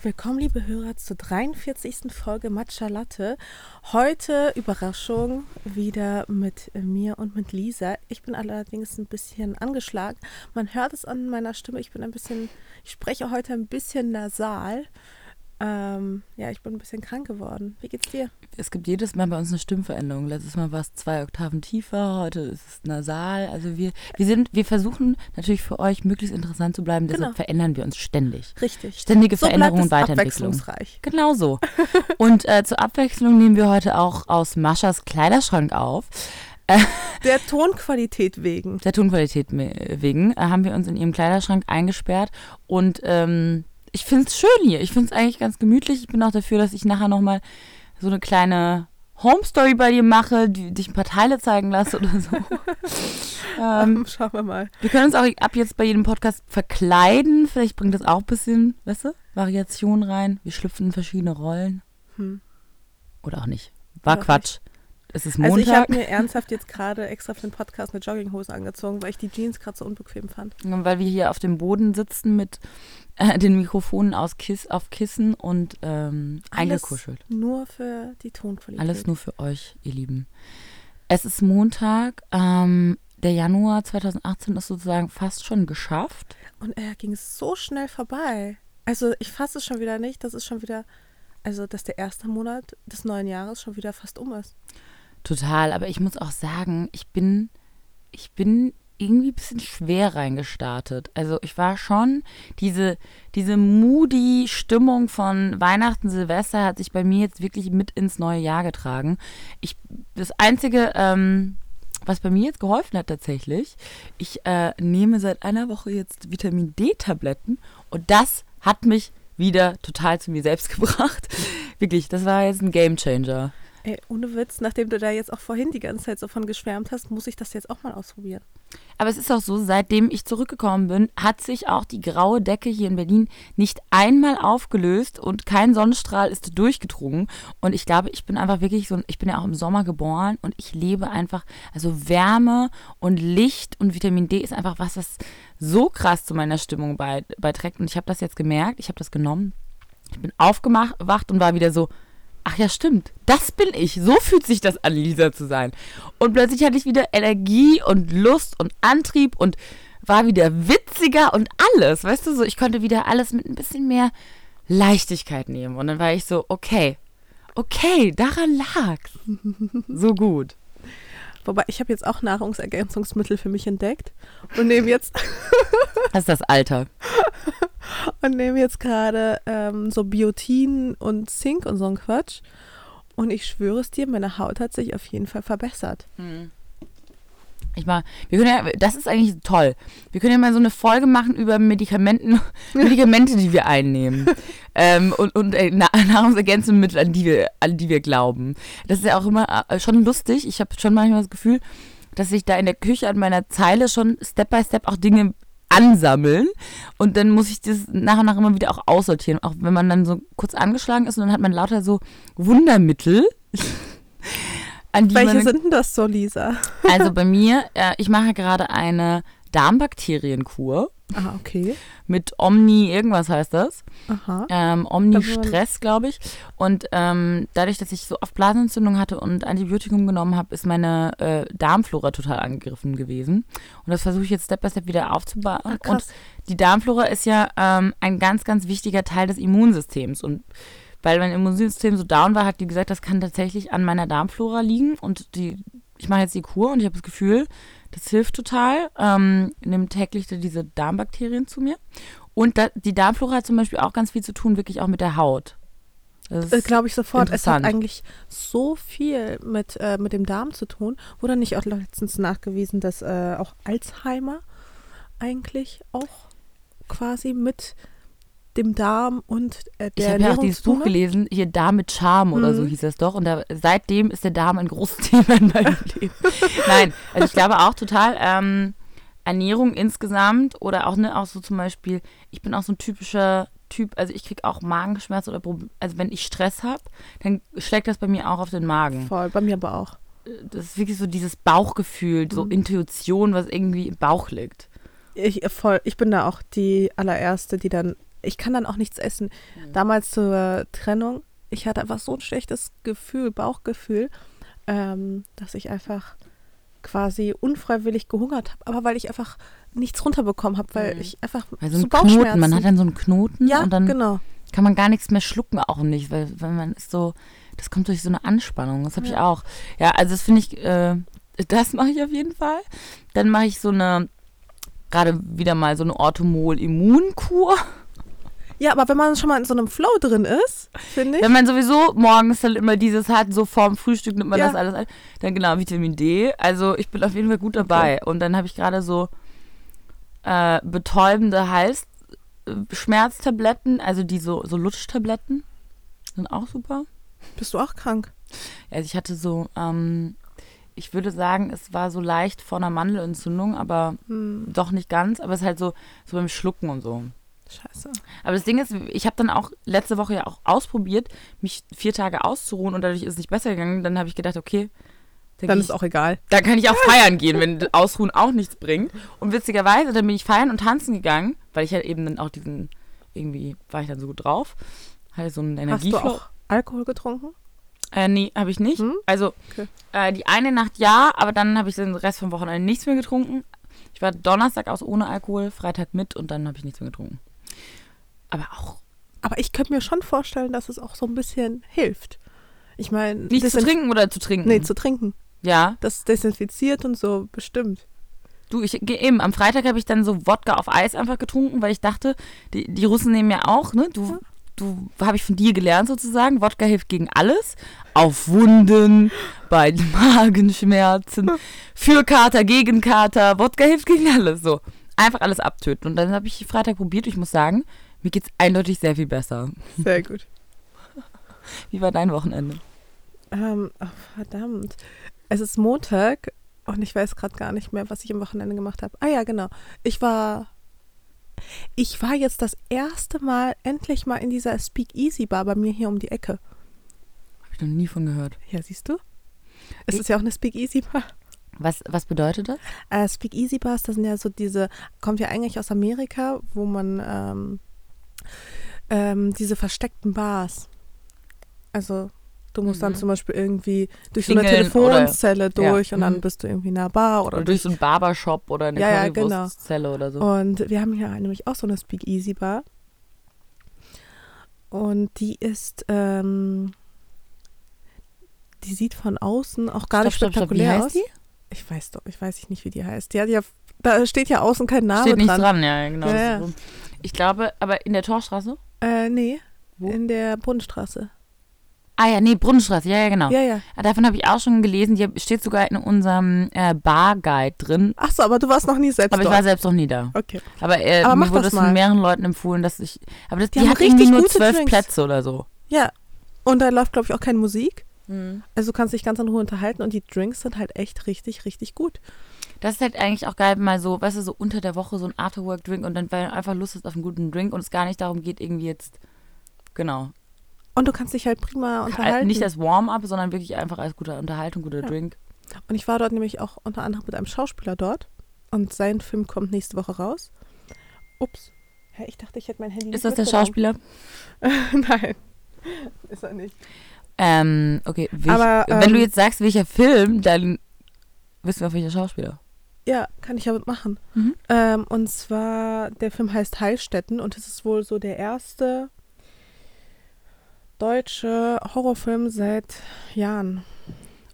Willkommen, liebe Hörer, zur 43. Folge Matcha Latte. Heute Überraschung wieder mit mir und mit Lisa. Ich bin allerdings ein bisschen angeschlagen. Man hört es an meiner Stimme. Ich bin ein bisschen, ich spreche heute ein bisschen nasal. Ähm, ja, ich bin ein bisschen krank geworden. Wie geht's dir? Es gibt jedes Mal bei uns eine Stimmveränderung. Letztes Mal war es zwei Oktaven tiefer, heute ist es nasal. Also wir, wir sind, wir versuchen natürlich für euch möglichst interessant zu bleiben, deshalb Genau. verändern wir uns ständig. Richtig. Ständige So Veränderung und Weiterentwicklung. abwechslungsreich. Genau so. Und äh, zur Abwechslung nehmen wir heute auch aus Maschas Kleiderschrank auf. Der Tonqualität wegen. Der Tonqualität wegen äh, haben wir uns in ihrem Kleiderschrank eingesperrt und ähm, ich finde es schön hier. Ich finde es eigentlich ganz gemütlich. Ich bin auch dafür, dass ich nachher nochmal so eine kleine Home Story bei dir mache, die dich ein paar Teile zeigen lasse oder so. ähm, Schauen wir mal. wir können uns auch ab jetzt bei jedem Podcast verkleiden. Vielleicht bringt das auch ein bisschen, weißt du, Variation rein. Wir schlüpfen in verschiedene Rollen. Hm. Oder auch nicht. War Oder Quatsch. Es ist Also ich Montag. habe mir ernsthaft jetzt gerade extra für den Podcast eine Jogginghose angezogen, weil ich die Jeans gerade so unbequem fand. weil wir hier auf dem Boden sitzen mit äh, den Mikrofonen aus Kiss, auf Kissen und ähm, eingekuschelt. Nur für die Tonqualität. Alles nur für euch, ihr Lieben. Es ist Montag. Ähm, der Januar 2018 ist sozusagen fast schon geschafft. Und er ging so schnell vorbei. Also ich fasse es schon wieder nicht, dass es schon wieder, also dass der erste Monat des neuen Jahres schon wieder fast um ist. Total, aber ich muss auch sagen, ich bin, ich bin irgendwie ein bisschen schwer reingestartet. Also ich war schon, diese, diese moody Stimmung von Weihnachten, Silvester hat sich bei mir jetzt wirklich mit ins neue Jahr getragen. Ich, das Einzige, ähm, was bei mir jetzt geholfen hat tatsächlich, ich äh, nehme seit einer Woche jetzt Vitamin D-Tabletten und das hat mich wieder total zu mir selbst gebracht. Wirklich, das war jetzt ein Gamechanger. Ey, ohne Witz, nachdem du da jetzt auch vorhin die ganze Zeit so von geschwärmt hast, muss ich das jetzt auch mal ausprobieren. Aber es ist auch so, seitdem ich zurückgekommen bin, hat sich auch die graue Decke hier in Berlin nicht einmal aufgelöst und kein Sonnenstrahl ist durchgedrungen. Und ich glaube, ich bin einfach wirklich so, ich bin ja auch im Sommer geboren und ich lebe einfach, also Wärme und Licht und Vitamin D ist einfach was, das so krass zu meiner Stimmung bei, beiträgt. Und ich habe das jetzt gemerkt, ich habe das genommen. Ich bin aufgewacht und war wieder so, ach ja, stimmt, das bin ich. So fühlt sich das an, Lisa zu sein. Und plötzlich hatte ich wieder Energie und Lust und Antrieb und war wieder witziger und alles. Weißt du, so, ich konnte wieder alles mit ein bisschen mehr Leichtigkeit nehmen. Und dann war ich so, okay, okay, daran lag's. So gut. Wobei, ich habe jetzt auch Nahrungsergänzungsmittel für mich entdeckt und nehme jetzt Das ist das Alter. und nehme jetzt gerade ähm, so Biotin und Zink und so ein Quatsch. Und ich schwöre es dir, meine Haut hat sich auf jeden Fall verbessert. Ich mal, wir können ja, das ist eigentlich toll. Wir können ja mal so eine Folge machen über Medikamenten, Medikamente, die wir einnehmen. ähm, und und äh, Na- Nahrungsergänzungsmittel, an die, wir, an die wir glauben. Das ist ja auch immer äh, schon lustig. Ich habe schon manchmal das Gefühl, dass sich da in der Küche an meiner Zeile schon Step by Step auch Dinge ansammeln und dann muss ich das nach und nach immer wieder auch aussortieren. Auch wenn man dann so kurz angeschlagen ist und dann hat man lauter so Wundermittel. Welche sind denn das so, Lisa? also bei mir, äh, ich mache gerade eine Darmbakterienkur Ah, okay. mit Omni, irgendwas heißt das. Aha. Ähm, Omni Also- Stress, glaube ich. Und ähm, dadurch, dass ich so oft Blasenentzündung hatte und Antibiotikum genommen habe, ist meine äh, Darmflora total angegriffen gewesen. Und das versuche ich jetzt Step by Step wieder aufzubauen. Ah, und die Darmflora ist ja ähm, ein ganz, ganz wichtiger Teil des Immunsystems. Und weil mein Immunsystem so down war, hat die gesagt, das kann tatsächlich an meiner Darmflora liegen. Und die, ich mache jetzt die Kur und ich habe das Gefühl, das hilft total. Ähm, nimmt täglich diese Darmbakterien zu mir. Und da, die Darmflora hat zum Beispiel auch ganz viel zu tun, wirklich auch mit der Haut. Das Äh, Glaube ich sofort. Es hat eigentlich so viel mit, äh, mit dem Darm zu tun. Wurde nicht auch letztens nachgewiesen, dass äh, auch Alzheimer eigentlich auch quasi mit dem Darm und äh, ich der habe ja auch dieses Buch gelesen, hier Darm mit Charme oder so Mhm. hieß das doch. Und da, seitdem ist der Darm ein großes Thema in meinem Leben. Nein, also ich glaube auch total, ähm, Ernährung insgesamt oder auch, ne, auch so zum Beispiel, ich bin auch so ein typischer Typ, also ich kriege auch Magenschmerzen oder Prob- also wenn ich Stress habe, dann schlägt das bei mir auch auf den Magen. Voll, bei mir aber auch. Das ist wirklich so dieses Bauchgefühl, so Mhm. Intuition, was irgendwie im Bauch liegt. Ich, äh, voll, ich bin da auch die allererste, die dann ich kann dann auch nichts essen. Mhm. Damals zur Trennung, ich hatte einfach so ein schlechtes Gefühl, Bauchgefühl, ähm, dass ich einfach quasi unfreiwillig gehungert habe, aber weil ich einfach nichts runterbekommen habe, weil Mhm. ich einfach Weil so so ein Knoten, Bauchschmerzen. man hat dann so einen Knoten ja, und dann genau. kann man gar nichts mehr schlucken, auch nicht, weil, weil man ist so, das kommt durch so eine Anspannung, das habe ich Ja. auch. Ja, also das finde ich, äh, das mache ich auf jeden Fall. Dann mache ich so eine, gerade wieder mal so eine Orthomol-Immunkur. Ja, aber wenn man schon mal in so einem Flow drin ist, finde ich. Wenn man sowieso morgens dann immer dieses hat, so vorm Frühstück nimmt man Ja. das alles ein, dann genau Vitamin D. Also ich bin auf jeden Fall gut dabei. Und dann habe ich gerade so äh, betäubende Halsschmerztabletten, also die so, so Lutschtabletten, sind auch super. Bist du auch krank? Also ich hatte so, ähm, ich würde sagen, es war so leicht vor einer Mandelentzündung, aber Hm, doch nicht ganz, aber es ist halt so, so beim Schlucken und so. Scheiße. Aber das Ding ist, ich habe dann auch letzte Woche ja auch ausprobiert, mich vier Tage auszuruhen und dadurch ist es nicht besser gegangen. Dann habe ich gedacht, okay, dann, Dann ist ich, auch egal. dann kann ich auch feiern gehen, wenn Ausruhen auch nichts bringt. Und witzigerweise, dann bin ich feiern und tanzen gegangen, weil ich halt eben dann auch diesen, irgendwie war ich dann so gut drauf. Hatte so einen Hast du Energieflow. auch Alkohol getrunken? Äh, nee, habe ich nicht. Hm? Also Okay. äh, die eine Nacht ja, aber dann habe ich den Rest vom Wochenende nichts mehr getrunken. Ich war Donnerstag aus ohne Alkohol, Freitag mit und dann habe ich nichts mehr getrunken. Aber auch Aber ich könnte mir schon vorstellen, dass es auch so ein bisschen hilft. Ich meine, nicht zu trinken oder zu trinken. Nee, zu trinken. ja, Das desinfiziert und so bestimmt. du, ich gehe eben. Am Freitag habe ich dann so Wodka auf Eis einfach getrunken, weil ich dachte, die, die Russen nehmen ja auch, ne? Du, du habe ich von dir gelernt sozusagen. Wodka hilft gegen alles. Auf Wunden, bei Magenschmerzen, für Kater, gegen Kater. Wodka hilft gegen alles. So. Einfach alles abtöten. Und dann habe ich Freitag probiert. Ich muss sagen, mir geht's eindeutig sehr viel besser. Sehr gut. Wie war dein Wochenende? Ähm, oh, verdammt. Es ist Montag und ich weiß gerade gar nicht mehr, was ich am Wochenende gemacht habe. Ah ja, genau. Ich war. Ich war jetzt das erste Mal endlich mal in dieser Speakeasy Bar bei mir hier um die Ecke. Habe ich noch nie von gehört. Ja, siehst du? Es Ich- ist ja auch eine Speakeasy Bar. Was, was bedeutet das? Äh, Speakeasy Bars, das sind ja so diese, kommt ja eigentlich aus Amerika, wo man ähm, ähm, diese versteckten Bars. Also du musst dann Mhm. zum Beispiel irgendwie durch so eine Klingeln Telefonzelle oder- durch ja, und dann mhm. bist du irgendwie in einer Bar oder, Oder durch so einen Barbershop oder eine Ja, ja, genau. Currywurstzelle oder so. Und wir haben hier nämlich auch so eine Speakeasy Bar. Und die ist, ähm, die sieht von außen auch gar nicht Stopp, stopp, stopp. Wie spektakulär heißt aus. die? Ich weiß doch, ich weiß nicht, wie die heißt. Die hat ja, da steht ja außen kein Name Steht nichts dran. dran, ja, genau. Ja, ja. so. Ich glaube, aber in der Torstraße? Äh, nee, Wo? in der Brunnenstraße. Ah ja, nee, Brunnenstraße, ja, ja, genau. Ja, ja. Ah, Davon habe ich auch schon gelesen. Die steht sogar in unserem äh, Barguide drin. Ach so, aber du warst noch nie selbst Aber ich war selbst noch nie da. okay. Aber, äh, Aber mir wurde das das von mehreren Leuten empfohlen, dass ich. Aber das, Die die, hat richtig nur zwölf Drinks. Plätze oder so. Ja. Und da läuft, glaube ich, auch keine Musik. Mhm. Also du kannst dich ganz in Ruhe unterhalten und die Drinks sind halt echt richtig, richtig gut. Das ist halt eigentlich auch geil, mal so, weißt du, so unter der Woche so ein Afterwork-Drink und dann, weil du einfach Lust hast auf einen guten Drink und es gar nicht darum geht, irgendwie jetzt. Genau. Und du kannst dich halt prima unterhalten. Nicht als Warm-up, sondern wirklich einfach als gute Unterhaltung, guter Ja. Drink. Und ich war dort nämlich auch unter anderem mit einem Schauspieler dort. Und sein Film kommt nächste Woche raus. Ups. Hä, ich dachte, ich hätte mein Handy Ist das der. Schauspieler? Nein. Ist er nicht. Ähm, okay. Welch, Aber, wenn ähm, du jetzt sagst, welcher Film, dann wissen wir, auf welcher Schauspieler. Ja, kann ich ja machen. Mhm. Ähm, und zwar, der Film heißt Heilstätten und es ist wohl so der erste deutsche Horrorfilm seit Jahren.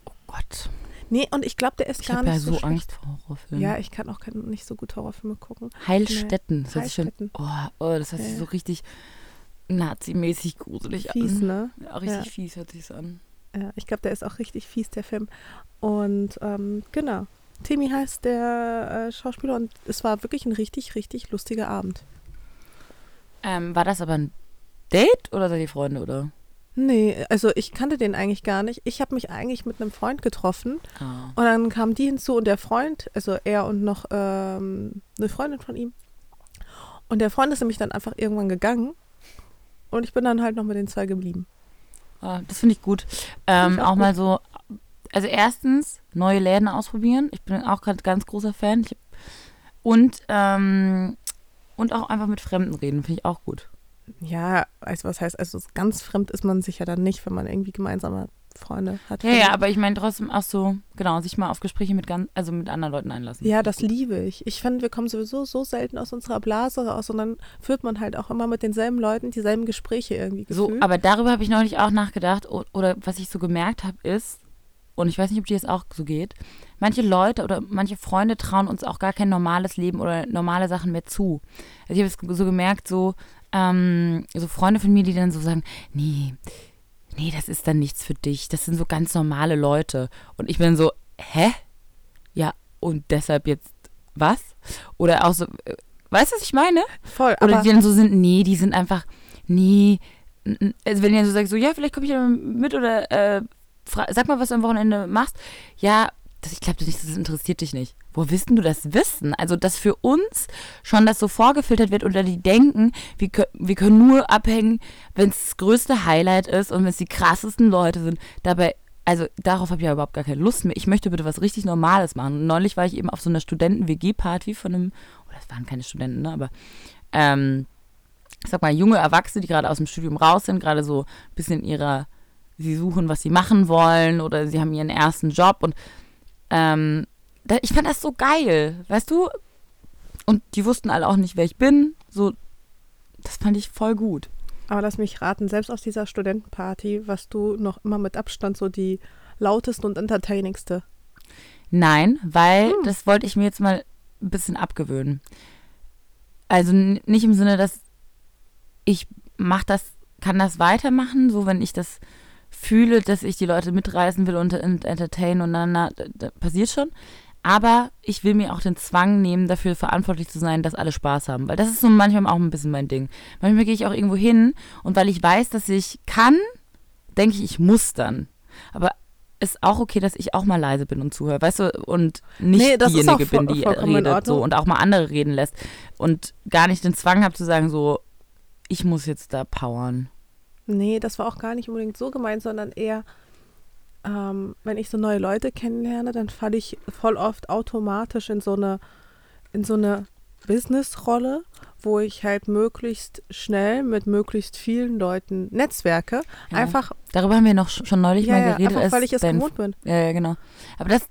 Oh Gott. Nee, und ich glaube, der ist Ich gar habe nicht ja so schlecht. Angst vor Horrorfilmen. Ja, ich kann auch kein, nicht so gut Horrorfilme gucken. Heilstätten. Das hört sich schon, Heilstätten. oh, oh, das hört sich Ja. so richtig nazimäßig gruselig Fies, an. ne? Ja, richtig Ja. fies hört sich an. Ja, ich glaube, der ist auch richtig fies, der Film. Und ähm, genau. Timmy heißt der äh, Schauspieler und es war wirklich ein richtig, richtig lustiger Abend. Ähm, war das aber ein Date oder seid ihr Freunde, oder? Nee, also ich kannte den eigentlich gar nicht. Ich habe mich eigentlich mit einem Freund getroffen Ah. und dann kamen die hinzu und der Freund, also er und noch ähm, eine Freundin von ihm. Und der Freund ist nämlich dann einfach irgendwann gegangen und ich bin dann halt noch mit den zwei geblieben. Ah, das finde ich gut. Ähm, ich auch auch mal so, also erstens, neue Läden ausprobieren. Ich bin auch gerade ganz großer Fan. Und, ähm, und auch einfach mit Fremden reden, finde ich auch gut. Ja, also was heißt, also ganz fremd ist man sich ja dann nicht, wenn man irgendwie gemeinsame Freunde hat. Ja, ja, aber ich meine trotzdem auch so, genau, sich mal auf Gespräche mit ganz, also mit anderen Leuten einlassen. Ja, das liebe ich. Ich finde, wir kommen sowieso so selten aus unserer Blase raus und dann führt man halt auch immer mit denselben Leuten dieselben Gespräche irgendwie So, gefühlt. aber darüber habe ich neulich auch nachgedacht oder was ich so gemerkt habe ist, und ich weiß nicht, ob dir das auch so geht, manche Leute oder manche Freunde trauen uns auch gar kein normales Leben oder normale Sachen mehr zu. Also ich habe es so gemerkt, so, ähm, so Freunde von mir, die dann so sagen, nee, nee, das ist dann nichts für dich. Das sind so ganz normale Leute. Und ich bin so, hä? Ja, und deshalb jetzt was? Oder auch so, äh, weißt du, was ich meine? Voll, Oder die dann so sind, nee, die sind einfach, nee. Also wenn ihr so sagt, so, ja, vielleicht komme ich ja mit oder äh, sag mal, was du am Wochenende machst. Ja, das, ich glaube nicht, das interessiert dich nicht. Wo willst du das wissen? Also, dass für uns schon das so vorgefiltert wird oder die denken, wir, kö- wir können nur abhängen, wenn es das größte Highlight ist und wenn es die krassesten Leute sind. Dabei, also darauf habe ich ja überhaupt gar keine Lust mehr. Ich möchte bitte was richtig Normales machen. Und neulich war ich eben auf so einer Studenten-WG-Party von einem, oder es waren keine Studenten, ne, aber ähm, ich sag mal, junge Erwachsene, die gerade aus dem Studium raus sind, gerade so ein bisschen in ihrer, sie suchen, was sie machen wollen oder sie haben ihren ersten Job und ähm, da, ich fand das so geil, weißt du? Und die wussten alle auch nicht, wer ich bin. So, das fand ich voll gut. Aber lass mich raten, selbst aus dieser Studentenparty warst du noch immer mit Abstand so die lauteste und entertainingste. Nein, weil Hm. das wollte ich mir jetzt mal ein bisschen abgewöhnen. Also nicht im Sinne, dass ich mach das, kann das weitermachen, so wenn ich das fühle, dass ich die Leute mitreißen will und, und entertainen und dann na, passiert schon. Aber ich will mir auch den Zwang nehmen, dafür verantwortlich zu sein, dass alle Spaß haben. Weil das ist so manchmal auch ein bisschen mein Ding. Manchmal gehe ich auch irgendwo hin und weil ich weiß, dass ich kann, denke ich, ich muss dann. Aber ist auch okay, dass ich auch mal leise bin und zuhöre, weißt du, und nicht Nee, diejenige bin, die redet so und auch mal andere reden lässt und gar nicht den Zwang habe zu sagen so, ich muss jetzt da powern. Nee, das war auch gar nicht unbedingt so gemeint, sondern eher, ähm, wenn ich so neue Leute kennenlerne, dann falle ich voll oft automatisch in so eine, in so eine Business-Rolle, wo ich halt möglichst schnell mit möglichst vielen Leuten netzwerke. Ja. Einfach, Darüber haben wir noch sch- schon neulich ja, mal ja, geredet. einfach als weil ich es gewohnt bin. Ja, ja, genau. Aber das,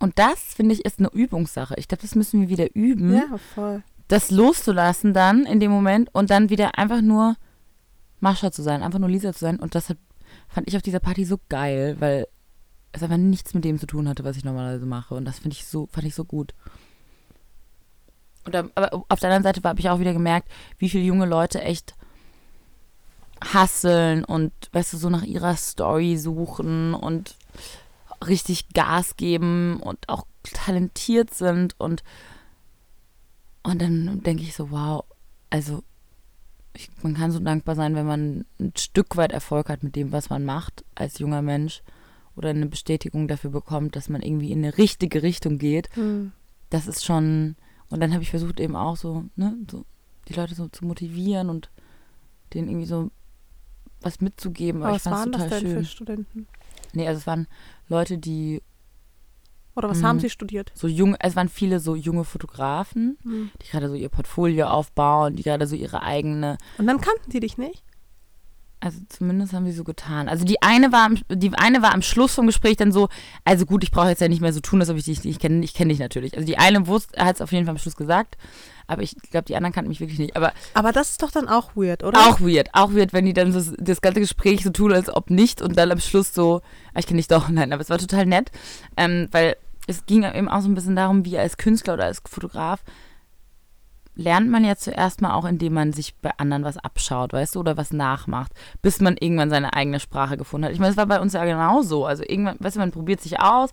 und das finde ich ist eine Übungssache. Ich glaube, das müssen wir wieder üben, Ja, voll. das loszulassen dann in dem Moment und dann wieder einfach nur Mascha zu sein, einfach nur Lisa zu sein. Und das hat, fand ich auf dieser Party so geil, weil es einfach nichts mit dem zu tun hatte, was ich normalerweise mache. Und das ich so, fand ich so gut. Und aber auf der anderen Seite habe ich auch wieder gemerkt, wie viele junge Leute echt hasseln und, weißt du, so nach ihrer Story suchen und richtig Gas geben und auch talentiert sind und und dann denke ich so, wow, also ich, man kann so dankbar sein, wenn man ein Stück weit Erfolg hat mit dem, was man macht als junger Mensch oder eine Bestätigung dafür bekommt, dass man irgendwie in eine richtige Richtung geht. Hm. Das ist schon, und dann habe ich versucht eben auch so, ne, so die Leute so zu motivieren und denen irgendwie so was mitzugeben. Aber, Aber was waren das denn schön. für Studenten? Nee, also es waren Leute, die Oder was Mhm. haben sie studiert? so jung, es waren viele so junge Fotografen, Hm. die gerade so ihr Portfolio aufbauen, die gerade so ihre eigene, Und dann kannten die dich nicht? Also zumindest haben sie so getan. Also die eine war, am, die eine war am Schluss vom Gespräch dann so, also gut, ich brauche jetzt ja nicht mehr so tun, als ob ich dich nicht kenne. Ich kenne dich natürlich. Also die eine wusste, hat es auf jeden Fall am Schluss gesagt, aber ich glaube, die anderen kannten mich wirklich nicht. Aber Aber das ist doch dann auch weird, oder? auch weird, auch weird, wenn die dann so das ganze Gespräch so tun, als ob nicht und dann am Schluss so, ah, ich kenne dich doch, nein, aber es war total nett, ähm, weil es ging eben auch so ein bisschen darum, wie als Künstler oder als Fotograf lernt man ja zuerst mal auch, indem man sich bei anderen was abschaut, weißt du, oder was nachmacht, bis man irgendwann seine eigene Sprache gefunden hat. Ich meine, es war bei uns ja genauso. Also irgendwann, weißt du, man probiert sich aus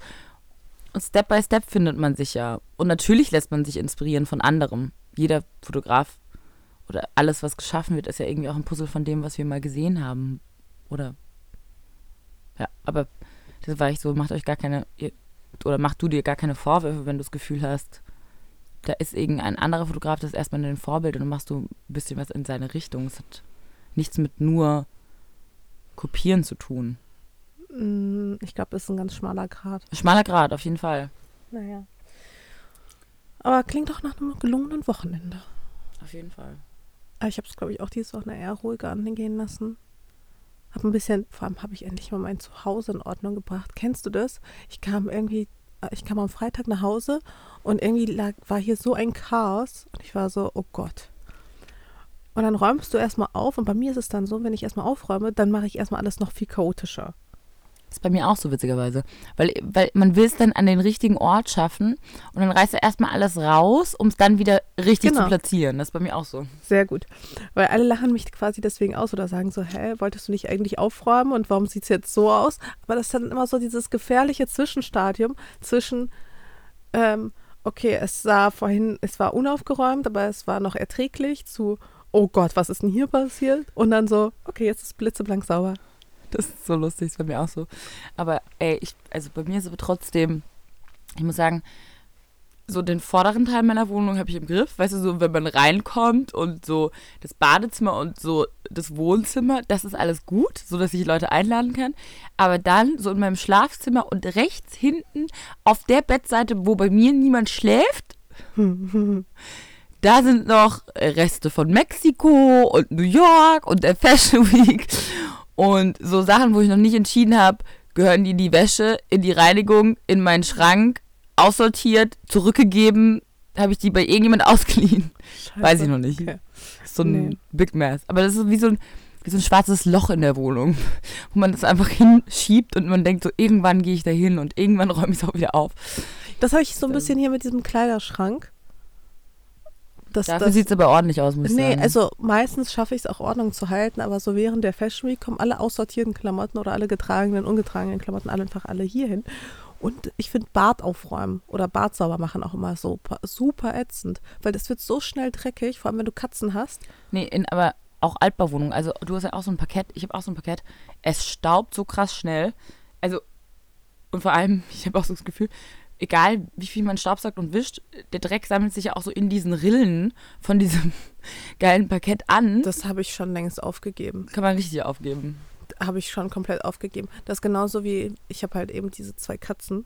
und Step by Step findet man sich ja. Und natürlich lässt man sich inspirieren von anderem. Jeder Fotograf oder alles, was geschaffen wird, ist ja irgendwie auch ein Puzzle von dem, was wir mal gesehen haben. Oder ja, aber das war ich so, macht euch gar keine, oder mach du dir gar keine Vorwürfe, wenn du das Gefühl hast, da ist irgendein anderer Fotograf, das ist erstmal ein Vorbild und dann machst du ein bisschen was in seine Richtung. Es hat nichts mit nur kopieren zu tun. Hm, Ich glaube, das ist ein ganz schmaler Grad. Schmaler Grad, auf jeden Fall. Naja. Aber klingt doch nach einem gelungenen Wochenende. Auf jeden Fall. Aber ich habe es, glaube ich, auch dieses Wochenende eher ruhiger angehen lassen. Hab ein bisschen, vor allem habe ich endlich mal mein Zuhause in Ordnung gebracht. Kennst du das? Ich kam irgendwie, äh, ich kam am Freitag nach Hause und irgendwie lag, war hier so ein Chaos und ich war so, oh Gott. Und dann räumst du erstmal auf und bei mir ist es dann so, wenn ich erstmal aufräume, dann mache ich erstmal alles noch viel chaotischer. Das ist bei mir auch so witzigerweise. Weil, weil man will es dann an den richtigen Ort schaffen und dann reißt er erstmal alles raus, um es dann wieder richtig Genau. zu platzieren. Das ist bei mir auch so. Sehr gut. Weil alle lachen mich quasi deswegen aus oder sagen so, hä, wolltest du nicht eigentlich aufräumen und warum sieht es jetzt so aus? Aber das ist dann immer so dieses gefährliche Zwischenstadium zwischen, ähm, okay, es sah vorhin, es war unaufgeräumt, aber es war noch erträglich, zu, oh Gott, was ist denn hier passiert? Und dann so, okay, jetzt ist es blitzeblank sauber. Das ist so lustig, ist bei mir auch so. Aber ey, ich, also bei mir ist aber trotzdem, ich muss sagen, so den vorderen Teil meiner Wohnung habe ich im Griff. Weißt du, so wenn man reinkommt und so das Badezimmer und so das Wohnzimmer, das ist alles gut, so dass ich Leute einladen kann. Aber dann so in meinem Schlafzimmer und rechts hinten auf der Bettseite, wo bei mir niemand schläft, da sind noch Reste von Mexiko und New York und der Fashion Week und so Sachen, wo ich noch nicht entschieden habe, gehören die in die Wäsche, in die Reinigung, in meinen Schrank, aussortiert, zurückgegeben, habe ich die bei irgendjemand ausgeliehen. Weiß ich noch nicht. Okay. So ein Nee. Big Mess. Aber das ist wie so ein, wie so ein schwarzes Loch in der Wohnung, wo man das einfach hinschiebt und man denkt so, irgendwann gehe ich da hin und irgendwann räume ich es auch wieder auf. Das habe ich so ein bisschen hier mit diesem Kleiderschrank. Das, Dafür sieht es aber ordentlich aus, muss ich Nee, sagen. also meistens schaffe ich es auch Ordnung zu halten, aber so während der Fashion Week kommen alle aussortierten Klamotten oder alle getragenen, ungetragenen Klamotten alle einfach alle hier hin. Und ich finde Bad aufräumen oder Bad sauber machen auch immer so super ätzend, weil das wird so schnell dreckig, vor allem wenn du Katzen hast. Nee, in, aber auch Altbauwohnungen. Also du hast ja auch so ein Parkett, ich habe auch so ein Parkett. Es staubt so krass schnell. Also, und vor allem, ich habe auch so das Gefühl, egal wie viel man staubsaugt und wischt, der Dreck sammelt sich ja auch so in diesen Rillen von diesem geilen Parkett an. Das habe ich schon längst aufgegeben. kann man richtig aufgeben. Habe ich schon komplett aufgegeben. Das ist genauso wie, ich habe halt eben diese zwei Katzen.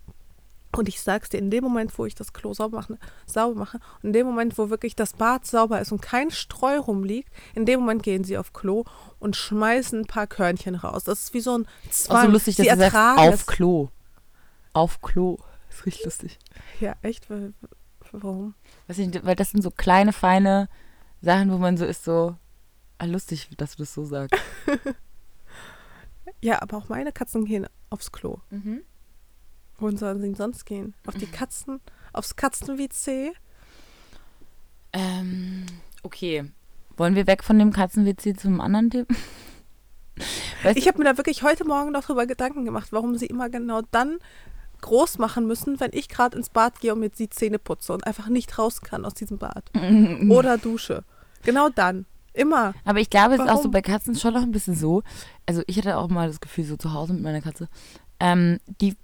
Und ich sag's dir, in dem Moment, wo ich das Klo sauber mache, sauber mache, in dem Moment, wo wirklich das Bad sauber ist und kein Streu rumliegt, in dem Moment gehen sie auf Klo und schmeißen ein paar Körnchen raus. Das ist wie so ein Zwang. Auch so lustig, dass sie du sagst, ertragen auf. Klo. Auf Klo. Das ist richtig lustig. Ja, echt? Wa- wa- Warum? Weiß ich nicht, weil das sind so kleine, feine Sachen, wo man so ist, so, ah, lustig, dass du das so sagst. Ja, aber auch meine Katzen gehen aufs Klo. Wohin sollen sie denn sonst gehen? Auf die Katzen? Aufs Katzen-WC? Ähm, okay. Wollen wir weg von dem Katzenwitz zum anderen Thema? Weißt Ich habe mir da wirklich heute Morgen noch drüber Gedanken gemacht, warum sie immer genau dann groß machen müssen, wenn ich gerade ins Bad gehe und mir die Zähne putze und einfach nicht raus kann aus diesem Bad. Oder dusche. Genau dann. Immer. Aber ich glaube, es ist auch so bei Katzen schon noch ein bisschen so. Also ich hatte auch mal das Gefühl, so zu Hause mit meiner Katze, ähm, die,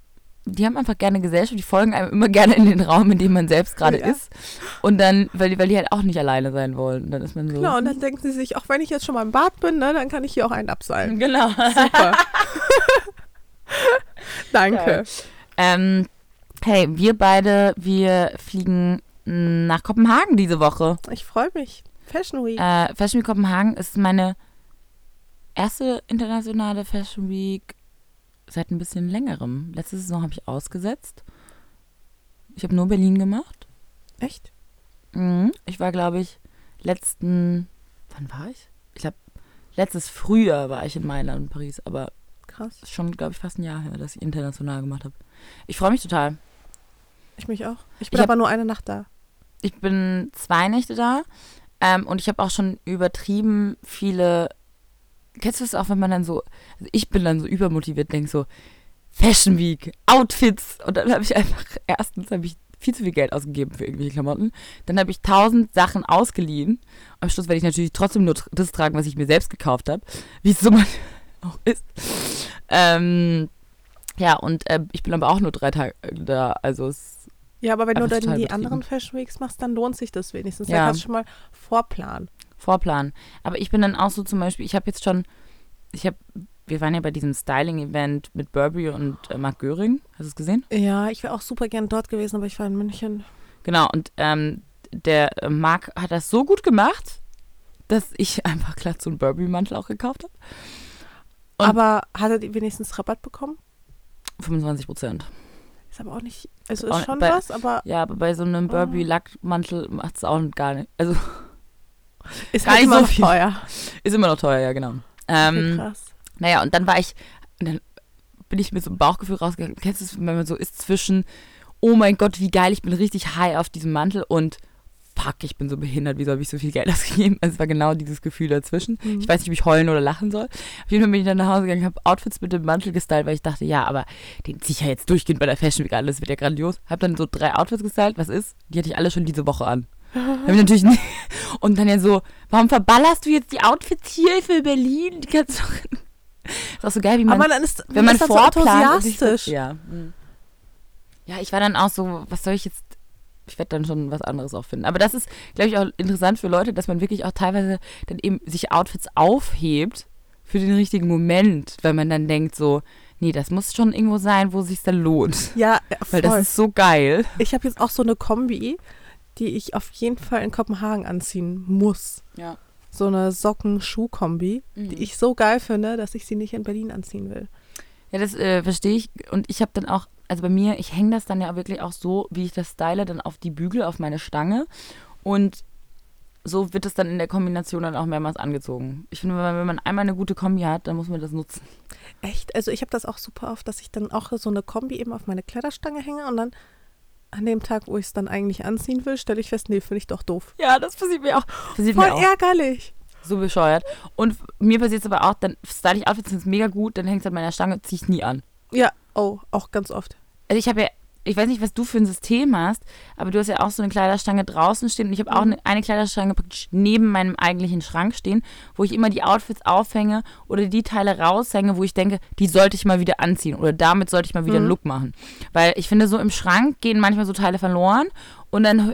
die haben einfach gerne Gesellschaft, die folgen einem immer gerne in den Raum, in dem man selbst gerade Ja. ist. Und dann, weil die, weil die halt auch nicht alleine sein wollen. Und dann ist man so. Genau, und dann denken sie sich, auch wenn ich jetzt schon mal im Bad bin, ne, dann kann ich hier auch einen abseilen. Genau. Super. Danke. Ähm, hey, wir beide, wir fliegen nach Kopenhagen diese Woche. Ich freue mich. Fashion Week. Äh, Fashion Week Kopenhagen ist meine erste internationale Fashion Week seit ein bisschen längerem. Letzte Saison habe ich ausgesetzt. Ich habe nur Berlin gemacht. Echt? Mhm. Ich war, glaube ich, letzten. Wann war ich? Ich glaube, letztes Frühjahr war ich in Mailand und Paris, aber Krass. ist schon, glaube ich, fast ein Jahr her, dass ich international gemacht habe. Ich freue mich total. Ich mich auch. Ich bin Ich hab- aber nur eine Nacht da. Ich bin zwei Nächte da ähm, und ich habe auch schon übertrieben viele. Kennst du es auch, wenn man dann so. Also ich bin dann so übermotiviert, denke so, Fashion Week, Outfits. Und dann habe ich einfach, erstens habe ich viel zu viel Geld ausgegeben für irgendwelche Klamotten. Dann habe ich tausend Sachen ausgeliehen. Am Schluss werde ich natürlich trotzdem nur das tragen, was ich mir selbst gekauft habe. Wie es so mal auch ist. Ähm, ja, und äh, ich bin aber auch nur drei Tage da. Also es Ja, aber wenn du Einfach dann die anderen Fashion Weeks machst, dann lohnt sich das wenigstens. Ja. Da kannst du schon mal vorplanen. Vorplan. Aber ich bin dann auch so zum Beispiel, ich habe jetzt schon, ich habe, wir waren ja bei diesem Styling-Event mit Burberry und äh, Marc Göring. Hast du es gesehen? Ja, ich wäre auch super gern dort gewesen, aber ich war in München. Genau, und ähm, der äh, Marc hat das so gut gemacht, dass ich einfach glatt so einen Burberry-Mantel auch gekauft habe. Aber hattet ihr wenigstens Rabatt bekommen? 25 Prozent. Ist aber auch nicht, also Auch ist schon bei- was, aber Ja, aber bei so einem Burberry-Lackmantel macht es auch gar nicht. Also ist gar halt immer so noch viel. teuer. ist immer noch teuer, ja, genau. Ähm, Krass. Naja, und dann war ich, dann bin ich mit so einem Bauchgefühl rausgegangen. Kennst du es, wenn man so ist zwischen, oh mein Gott, wie geil, ich bin richtig high auf diesem Mantel und fuck, ich bin so behindert, wieso habe ich so viel Geld ausgegeben? Also es war genau dieses Gefühl dazwischen. Mhm. Ich weiß nicht, ob ich heulen oder lachen soll. Auf jeden Fall bin ich dann nach Hause gegangen, habe Outfits mit dem Mantel gestylt, weil ich dachte, ja, aber den ziehe ich ja jetzt durchgehend bei der Fashion Week an, das wird ja grandios. Habe dann so drei Outfits gestylt, was ist? Die hatte ich alle schon diese Woche an. Hab ich natürlich nicht. Und dann ja so, warum verballerst du jetzt die Outfits hier für Berlin? Die kannst du doch. Ist auch so geil, wie man aber dann ist, wenn man ist das vorplant so enthusiastisch. ja. hm. ja, ich war dann auch so, was soll ich jetzt ich werde dann schon was anderes auch finden. Aber das ist, glaube ich, auch interessant für Leute, dass man wirklich auch teilweise dann eben sich Outfits aufhebt für den richtigen Moment, weil man dann denkt so, nee, das muss schon irgendwo sein, wo es sich dann lohnt. Ja, ja, Weil voll. das ist so geil. ich habe jetzt auch so eine Kombi, die ich auf jeden Fall in Kopenhagen anziehen muss. Ja. So eine Socken-Schuh-Kombi, Mhm. die ich so geil finde, dass ich sie nicht in Berlin anziehen will. Ja, das äh, verstehe ich. Und ich habe dann auch, also bei mir, ich hänge das dann ja wirklich auch so, wie ich das style, dann auf die Bügel, auf meine Stange. Und so wird es dann in der Kombination dann auch mehrmals angezogen. Ich finde, wenn man, einmal eine gute Kombi hat, dann muss man das nutzen. Echt? Also ich habe das auch super oft, dass ich dann auch so eine Kombi eben auf meine Kleiderstange hänge und dann an dem Tag, wo ich es dann eigentlich anziehen will, stelle ich fest, nee, finde ich doch doof. Ja, das passiert mir auch. Passiert Voll mir auch. ärgerlich. So bescheuert. Und mir passiert es aber auch, dann style ich Outfits, sind mega gut, dann hängt es an meiner Stange, ziehe ich nie an. Ja, oh, auch ganz oft. Also ich habe ja, ich weiß nicht, was du für ein System hast, aber du hast ja auch so eine Kleiderstange draußen stehen und ich habe auch eine, eine Kleiderstange praktisch neben meinem eigentlichen Schrank stehen, wo ich immer die Outfits aufhänge oder die Teile raushänge, wo ich denke, die sollte ich mal wieder anziehen oder damit sollte ich mal wieder einen Look machen. Weil ich finde, so im Schrank gehen manchmal so Teile verloren und dann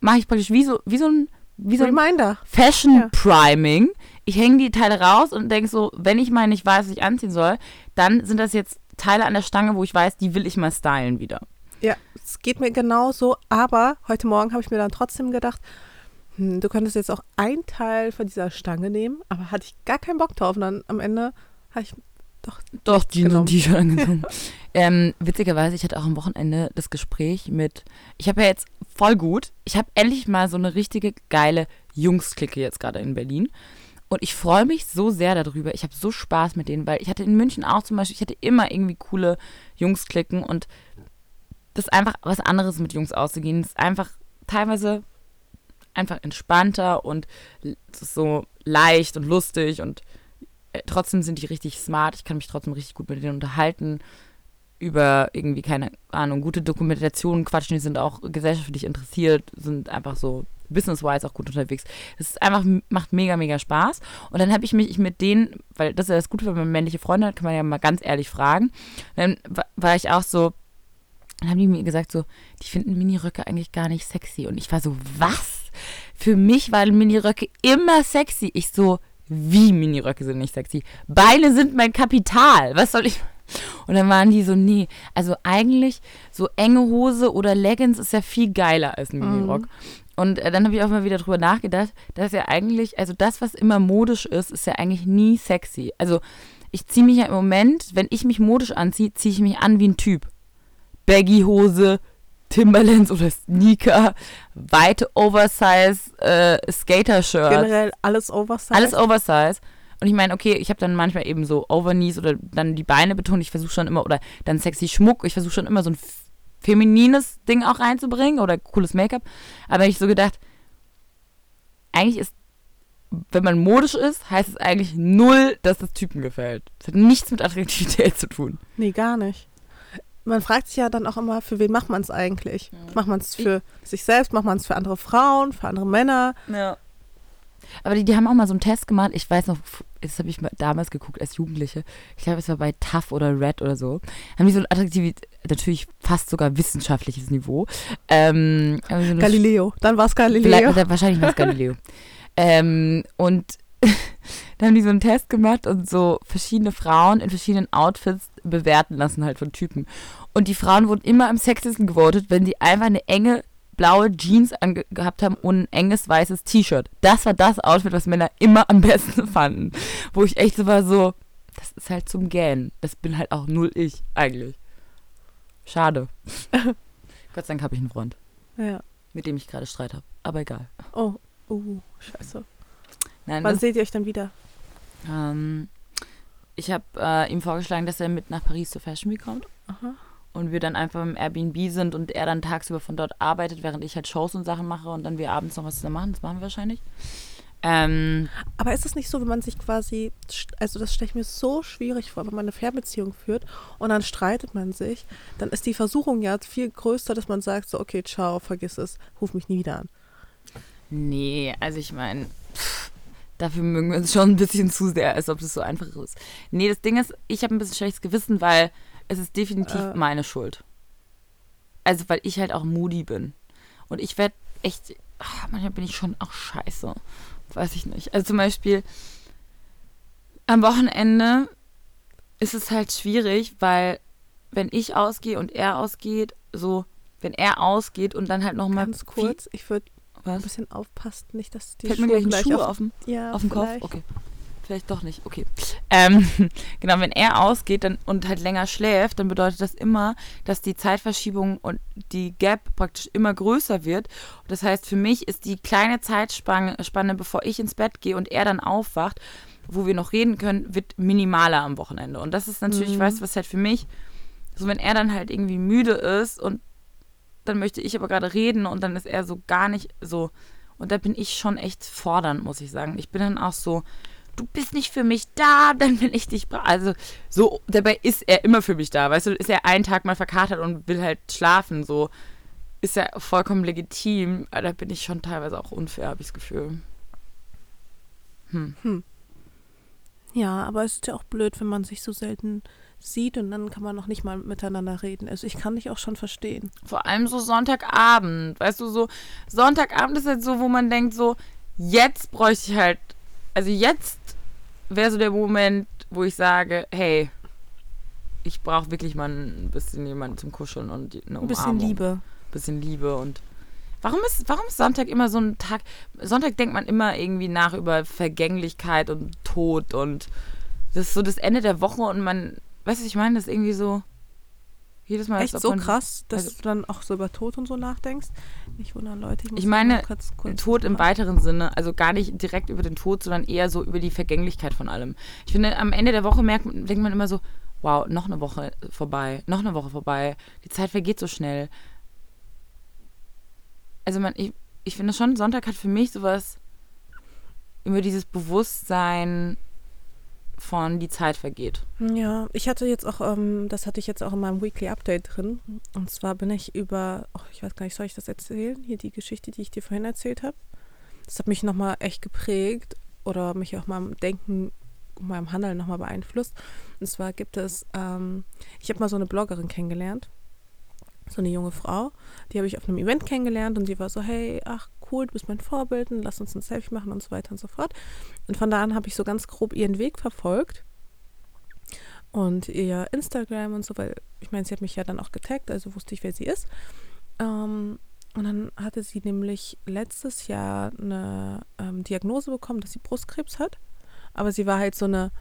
mache ich praktisch wie so, wie so ein, wie so ein Reminder. Fashion Ja. Priming. Ich hänge die Teile raus und denke so, wenn ich mal nicht weiß, was ich anziehen soll, dann sind das jetzt Teile an der Stange, wo ich weiß, die will ich mal stylen wieder. Ja, es geht mir genauso, aber heute Morgen habe ich mir dann trotzdem gedacht, hm, du könntest jetzt auch ein Teil von dieser Stange nehmen, aber hatte ich gar keinen Bock drauf. Und dann am Ende habe ich doch, Doch, Jeans genommen. und T-Shirt angezogen. ähm, witzigerweise, ich hatte auch am Wochenende das Gespräch mit, ich habe ja jetzt voll gut, ich habe endlich mal so eine richtige geile Jungs-Clique jetzt gerade in Berlin. Und ich freue mich so sehr darüber. Ich habe so Spaß mit denen, weil ich hatte in München auch zum Beispiel, ich hatte immer irgendwie coole Jungs-Cliquen und das ist einfach was anderes mit Jungs auszugehen. Das ist einfach teilweise einfach entspannter und so leicht und lustig und äh, trotzdem sind die richtig smart. Ich kann mich trotzdem richtig gut mit denen unterhalten. Über irgendwie, keine Ahnung, gute Dokumentationen quatschen. Die sind auch gesellschaftlich interessiert, sind einfach so business-wise auch gut unterwegs. Es ist einfach, macht mega, mega Spaß. Und dann habe ich mich mit denen, weil das ist ja das Gute, wenn man männliche Freunde hat, kann man ja mal ganz ehrlich fragen. Dann wa- war ich auch so, dann haben die mir gesagt so, die finden Miniröcke eigentlich gar nicht sexy. Und ich war so, was? Für mich waren Miniröcke immer sexy. Ich so, wie Miniröcke sind nicht sexy? Beine sind mein Kapital. Was soll ich? Und dann waren die so, nee, also eigentlich so enge Hose oder Leggings ist ja viel geiler als ein Minirock. Und äh, dann habe ich auch mal wieder drüber nachgedacht, dass ja eigentlich, also das, was immer modisch ist, ist ja eigentlich nie sexy. Also ich ziehe mich ja im Moment, wenn ich mich modisch anziehe, ziehe ich mich an wie ein Typ. Baggy-Hose, Timberlands oder Sneaker, weite Oversize äh, Skater-Shirt. generell alles Oversize. Alles Oversize. Und ich meine, okay, ich habe dann manchmal eben so Overknees oder dann die Beine betont. Ich versuche schon immer, oder dann sexy Schmuck. Ich versuche schon immer so ein feminines Ding auch reinzubringen oder cooles Make-up. Aber ich so gedacht, eigentlich ist, wenn man modisch ist, heißt es eigentlich null, dass das Typen gefällt. Das hat nichts mit Attraktivität zu tun. Nee, gar nicht. Man fragt sich ja dann auch immer, für wen macht man es eigentlich? Macht man es für sich selbst? Macht man es für andere Frauen, für andere Männer? Ja. Aber die, die haben auch mal so einen Test gemacht. Ich weiß noch, das habe ich mal damals geguckt als Jugendliche. Ich glaube, es war bei TAF oder Red oder so. Haben die so ein Attraktivität, natürlich fast sogar wissenschaftliches Niveau. Ähm, haben die so eine Galileo. Dann war es Galileo. Vielleicht, wahrscheinlich war es Galileo. ähm, und dann haben die so einen Test gemacht und so verschiedene Frauen in verschiedenen Outfits bewerten lassen halt von Typen. Und die Frauen wurden immer am sexiesten gewotet, wenn sie einfach eine enge blaue Jeans angehabt haben und ein enges weißes T-Shirt. Das war das Outfit, was Männer immer am besten fanden. Wo ich echt so war so, das ist halt zum Gähnen. Das bin halt auch null ich, eigentlich. Schade. Gott sei Dank habe ich einen Freund. Ja. Mit dem ich gerade Streit habe. Aber egal. Oh, uh, scheiße. Nein, Wann das, seht ihr euch dann wieder? ähm, ich habe äh, ihm vorgeschlagen, dass er mit nach Paris zur Fashion Week kommt. Aha. Und wir dann einfach im Airbnb sind und er dann tagsüber von dort arbeitet, während ich halt Shows und Sachen mache und dann wir abends noch was zusammen machen. Das machen wir wahrscheinlich. Ähm, Aber ist es nicht so, wenn man sich quasi, also das stelle ich mir so schwierig vor, wenn man eine Fernbeziehung führt und dann streitet man sich, dann ist die Versuchung ja viel größer, dass man sagt so, okay, ciao, vergiss es, ruf mich nie wieder an. Nee, also ich meine, dafür mögen wir uns schon ein bisschen zu sehr, als ob das so einfach ist. Nee, das Ding ist, ich habe ein bisschen schlechtes Gewissen, weil es ist definitiv Äh. meine Schuld. Also, weil ich halt auch moody bin. Und ich werde echt, ach, manchmal bin ich schon auch scheiße. Weiß ich nicht. Also zum Beispiel am Wochenende ist es halt schwierig, weil wenn ich ausgehe und er ausgeht, so, wenn er ausgeht und dann halt nochmal. Ganz kurz, ich würde ein bisschen aufpassen, nicht, dass die Fällt mir gleich ein Schuh auf, auf den ja, auf dem Kopf? Okay. Vielleicht doch nicht, okay. Ähm, genau, wenn er ausgeht dann, und halt länger schläft, dann bedeutet das immer, dass die Zeitverschiebung und die Gap praktisch immer größer wird. Und das heißt, für mich ist die kleine Zeitspanne, Spanne, bevor ich ins Bett gehe und er dann aufwacht, wo wir noch reden können, wird minimaler am Wochenende. Und das ist natürlich, Mhm. weißt du, was halt für mich, so wenn er dann halt irgendwie müde ist und dann möchte ich aber gerade reden und dann ist er so gar nicht so. Und da bin ich schon echt fordernd, muss ich sagen. Ich bin dann auch so, du bist nicht für mich da, dann will ich dich. Also, so, dabei ist er immer für mich da. Weißt du, ist er einen Tag mal verkatert und will halt schlafen. So, ist ja vollkommen legitim. Aber da bin ich schon teilweise auch unfair, habe ich das Gefühl. Ja, aber es ist ja auch blöd, wenn man sich so selten sieht und dann kann man noch nicht mal miteinander reden. Also ich kann dich auch schon verstehen. Vor allem so Sonntagabend. Weißt du, so Sonntagabend ist halt so, wo man denkt, so, jetzt bräuchte ich halt, also jetzt wäre so der Moment, wo ich sage, hey, ich brauche wirklich mal ein bisschen jemanden zum Kuscheln und eine Ein bisschen Umarmung. Liebe. bisschen Liebe und warum ist, warum ist Sonntag immer so ein Tag? Sonntag denkt man immer irgendwie nach über Vergänglichkeit und Tod und das ist so das Ende der Woche und man, weißt du, ich meine, das ist irgendwie so jedes Mal. Echt so man- krass, dass also- du dann auch so über Tod und so nachdenkst? Nicht wundern, Leute. muss Ich meine, kurz, kurz Tod im weiteren Sinne, also gar nicht direkt über den Tod, sondern eher so über die Vergänglichkeit von allem. Ich finde, am Ende der Woche merkt, denkt man immer so, wow, noch eine Woche vorbei, noch eine Woche vorbei, die Zeit vergeht so schnell. Also man, ich, ich finde schon, Sonntag hat für mich sowas über dieses Bewusstsein von die Zeit vergeht. Ja, ich hatte jetzt auch, ähm, das hatte ich jetzt auch in meinem Weekly Update drin. Und zwar bin ich über, oh, ich weiß gar nicht, soll ich das erzählen? Hier die Geschichte, die ich dir vorhin erzählt habe. Das hat mich nochmal echt geprägt oder mich auch im Denken, meinem Handeln nochmal beeinflusst. Und zwar gibt es, ähm, ich habe mal so eine Bloggerin kennengelernt. So eine junge Frau, die habe ich auf einem Event kennengelernt und sie war so, hey, ach cool, du bist mein Vorbild, und lass uns ein Selfie machen und so weiter und so fort. Und von da an habe ich so ganz grob ihren Weg verfolgt und ihr Instagram und so, weil ich meine, sie hat mich ja dann auch getaggt, also wusste ich, wer sie ist. Ähm, und dann hatte sie nämlich letztes Jahr eine ähm, Diagnose bekommen, dass sie Brustkrebs hat. Aber sie war halt so eine,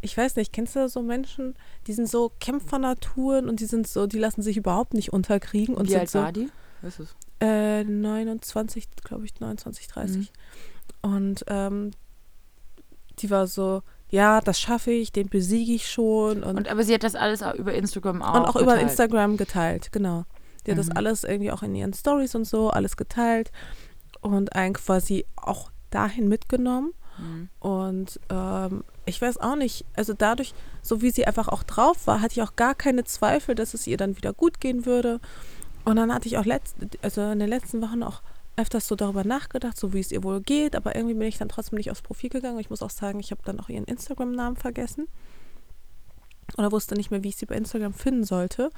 ich weiß nicht, kennst du so Menschen, die sind so Kämpfernaturen und die sind so, die lassen sich überhaupt nicht unterkriegen und Wie sind alt so war die? Ist? Äh, 29, glaube ich, 29, 30. Und ähm, die war so, ja, das schaffe ich, den besiege ich schon. Und, Und aber sie hat das alles auch über Instagram auch und auch über geteilt. Instagram geteilt, genau. Die hat das Mhm. alles irgendwie auch in ihren Stories und so, alles geteilt und einen quasi auch dahin mitgenommen. Mhm. Und ähm, ich weiß auch nicht, also dadurch, so wie sie einfach auch drauf war, hatte ich auch gar keine Zweifel, dass es ihr dann wieder gut gehen würde. Und dann hatte ich auch letzt, also in den letzten Wochen auch öfters so darüber nachgedacht, so wie es ihr wohl geht, aber irgendwie bin ich dann trotzdem nicht aufs Profil gegangen. Ich muss auch sagen, ich habe dann auch ihren Instagram-Namen vergessen. Oder wusste nicht mehr, wie ich sie bei Instagram finden sollte.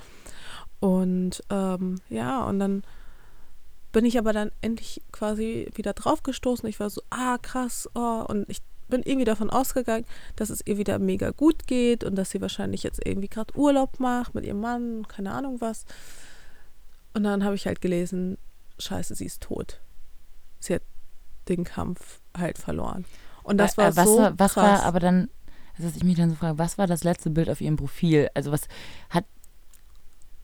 Und ähm, ja, und dann bin ich aber dann endlich quasi wieder draufgestoßen. Ich war so, ah, krass, oh, und ich bin irgendwie davon ausgegangen, dass es ihr wieder mega gut geht und dass sie wahrscheinlich jetzt irgendwie gerade Urlaub macht mit ihrem Mann, keine Ahnung was. Und dann habe ich halt gelesen, scheiße, sie ist tot. Sie hat den Kampf halt verloren. Und das war Äh, was, so war- was krass. war, aber dann, also dass ich mich dann so frage, was war das letzte Bild auf ihrem Profil? Also was hat,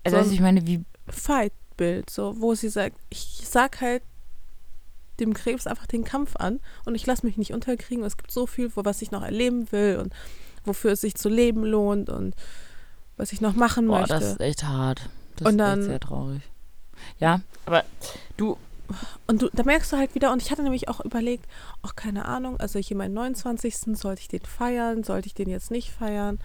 also So weißt ich meine, wie, Fight-Bild, so, wo sie sagt, ich sag halt dem Krebs einfach den Kampf an und ich lasse mich nicht unterkriegen. Es gibt so viel, wo, was ich noch erleben will und wofür es sich zu leben lohnt und was ich noch machen boah, möchte. das ist echt hart. Das Und ist dann- sehr traurig. Ja, aber du, Und du, da merkst du halt wieder, und ich hatte nämlich auch überlegt, ach, keine Ahnung, also hier meinen 29. sollte ich den feiern, sollte ich den jetzt nicht feiern?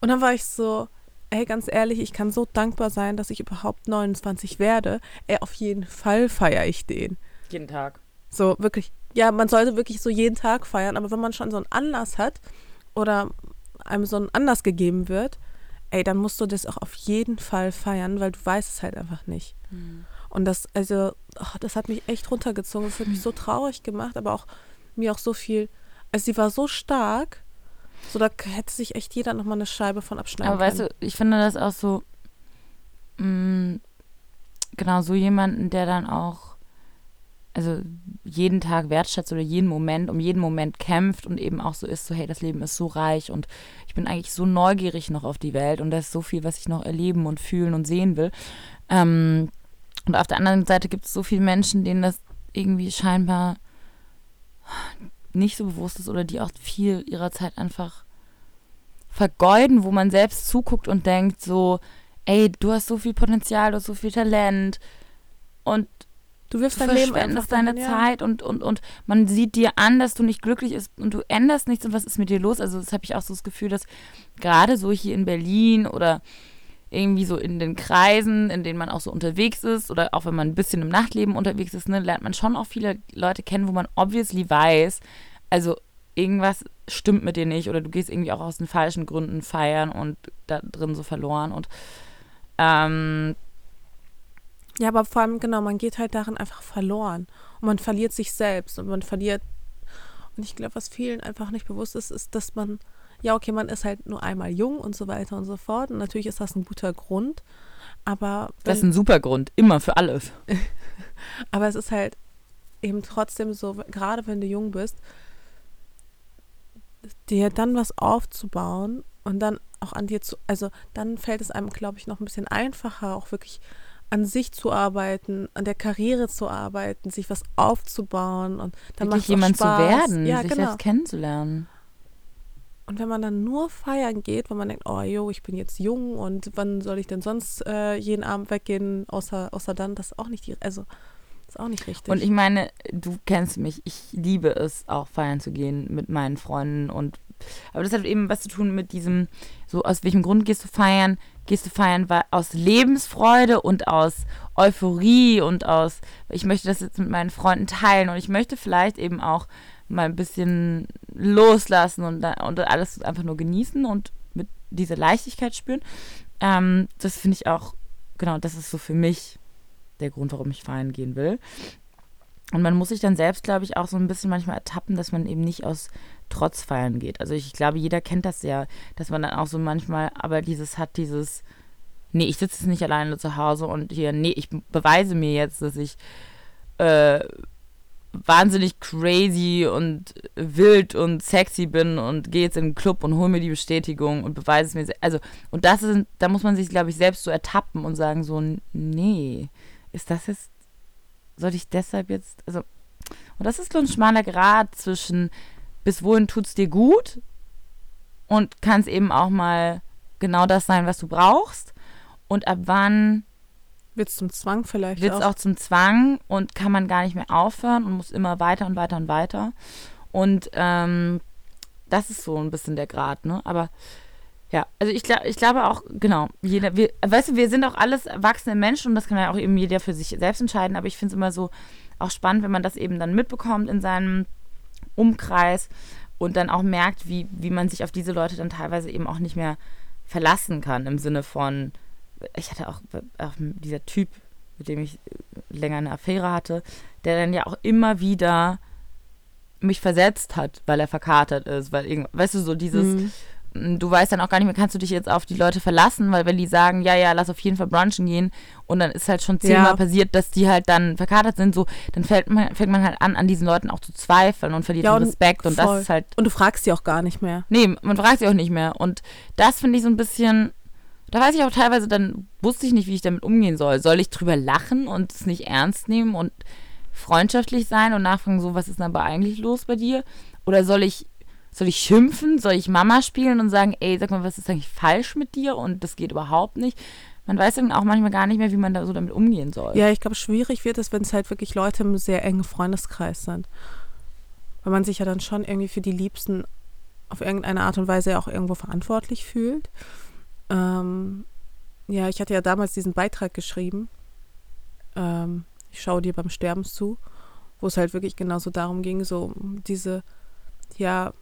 Und dann war ich so, ey, ganz ehrlich, ich kann so dankbar sein, dass ich überhaupt 29 werde. Ey, auf jeden Fall feiere ich den. jeden Tag. So, wirklich, ja, man sollte wirklich so jeden Tag feiern, aber wenn man schon so einen Anlass hat oder einem so ein Anlass gegeben wird, ey, dann musst du das auch auf jeden Fall feiern, weil du weißt es halt einfach nicht. Und das, also, ach, das hat mich echt runtergezogen. Das hat mich so traurig gemacht, aber auch mir auch so viel. Also, sie war so stark, so da hätte sich echt jeder nochmal eine Scheibe von abschneiden Aber weißt können. du, ich finde das auch so, mh, genau, so jemanden, der dann auch, also jeden Tag wertschätzt oder jeden Moment, um jeden Moment kämpft und eben auch so ist, so hey, das Leben ist so reich und ich bin eigentlich so neugierig noch auf die Welt und da ist so viel, was ich noch erleben und fühlen und sehen will. Ähm, und auf der anderen Seite gibt es so viele Menschen, denen das irgendwie scheinbar nicht so bewusst ist oder die auch viel ihrer Zeit einfach vergeuden, wo man selbst zuguckt und denkt so, ey, du hast so viel Potenzial, du hast so viel Talent und Du wirfst dein Leben einfach deine ja. Zeit und, und, und man sieht dir an, dass du nicht glücklich bist und du änderst nichts und was ist mit dir los? Also das habe ich auch so das Gefühl, dass gerade so hier in Berlin oder irgendwie so in den Kreisen, in denen man auch so unterwegs ist oder auch wenn man ein bisschen im Nachtleben unterwegs ist, ne, lernt man schon auch viele Leute kennen, wo man obviously weiß, also irgendwas stimmt mit dir nicht oder du gehst irgendwie auch aus den falschen Gründen feiern und da drin so verloren und ähm, Ja, aber vor allem, genau, man geht halt darin einfach verloren. Und man verliert sich selbst und man verliert. Und ich glaube, was vielen einfach nicht bewusst ist, ist, dass man, ja, okay, man ist halt nur einmal jung und so weiter und so fort. Und natürlich ist das ein guter Grund. Aber, das ist wenn, ein super Grund, immer für alles. aber es ist halt eben trotzdem so, gerade wenn du jung bist, dir dann was aufzubauen und dann auch an dir zu, also dann fällt es einem, glaube ich, noch ein bisschen einfacher, auch wirklich an sich zu arbeiten, an der Karriere zu arbeiten, sich was aufzubauen und dann macht Wirklich jemand zu Spaß. werden, ja, sich genau. selbst kennenzulernen. Und wenn man dann nur feiern geht, wenn man denkt, oh jo, ich bin jetzt jung und wann soll ich denn sonst äh, jeden Abend weggehen, außer, außer dann, das ist auch nicht die, also ist auch nicht richtig. Und ich meine, du kennst mich, ich liebe es auch feiern zu gehen mit meinen Freunden und aber das hat eben was zu tun mit diesem, so aus welchem Grund gehst du feiern? Gehst du feiern aus Lebensfreude und aus Euphorie und aus, ich möchte das jetzt mit meinen Freunden teilen und ich möchte vielleicht eben auch mal ein bisschen loslassen und, und alles einfach nur genießen und mit dieser Leichtigkeit spüren. Ähm, das finde ich auch, genau, das ist so für mich der Grund, warum ich feiern gehen will. Und man muss sich dann selbst, glaube ich, auch so ein bisschen manchmal ertappen, dass man eben nicht aus Trotz feiern geht. Also ich glaube, jeder kennt das ja, dass man dann auch so manchmal aber dieses hat, dieses, nee, ich sitze jetzt nicht alleine zu Hause und hier, nee, ich beweise mir jetzt, dass ich äh, wahnsinnig crazy und wild und sexy bin und gehe jetzt in den Club und hole mir die Bestätigung und beweise es mir. Also, und das ist, da muss man sich, glaube ich, selbst so ertappen und sagen so, nee, ist das jetzt, sollte ich deshalb jetzt, also, und das ist so ein schmaler Grad zwischen, bis wohin tut's dir gut und kann es eben auch mal genau das sein, was du brauchst und ab wann wird es zum Zwang vielleicht wird es auch. auch zum Zwang und kann man gar nicht mehr aufhören und muss immer weiter und weiter und weiter. Und ähm, das ist so ein bisschen der Grad, ne? Aber ja, also ich, glaub, ich glaube auch, genau, jeder, wir, weißt du, wir sind auch alles erwachsene Menschen und das kann ja auch eben jeder für sich selbst entscheiden, aber ich finde es immer so auch spannend, wenn man das eben dann mitbekommt in seinem Umkreis und dann auch merkt, wie, wie man sich auf diese Leute dann teilweise eben auch nicht mehr verlassen kann, im Sinne von, ich hatte auch, auch dieser Typ, mit dem ich länger eine Affäre hatte, der dann ja auch immer wieder mich versetzt hat, weil er verkatert ist, weil irgend, weißt du, so dieses, Mhm. Du weißt dann auch gar nicht mehr, kannst du dich jetzt auf die Leute verlassen, weil wenn die sagen, ja, ja, lass auf jeden Fall brunchen gehen und dann ist halt schon zehnmal Ja. passiert, dass die halt dann verkatert sind, so, dann fällt man, fängt man halt an, an diesen Leuten auch zu zweifeln und verliert Ja, den und Respekt und voll. das ist halt, Und du fragst sie auch gar nicht mehr. nee, man fragt sich auch nicht mehr und das finde ich so ein bisschen, da weiß ich auch teilweise, dann wusste ich nicht, wie ich damit umgehen soll. Soll ich drüber lachen und es nicht ernst nehmen und freundschaftlich sein und nachfragen, so, was ist denn aber eigentlich los bei dir? Oder soll ich, soll ich schimpfen? Soll ich Mama spielen und sagen, ey, sag mal, was ist eigentlich falsch mit dir? Und das geht überhaupt nicht. Man weiß dann auch manchmal gar nicht mehr, wie man da so damit umgehen soll. Ja, ich glaube, schwierig wird es, wenn es halt wirklich Leute im sehr engen Freundeskreis sind. Weil man sich ja dann schon irgendwie für die Liebsten auf irgendeine Art und Weise auch irgendwo verantwortlich fühlt. Ähm, ja, ich hatte ja damals diesen Beitrag geschrieben. Ähm, ich schaue dir beim Sterben zu, wo es halt wirklich genauso darum ging, so diese, ja,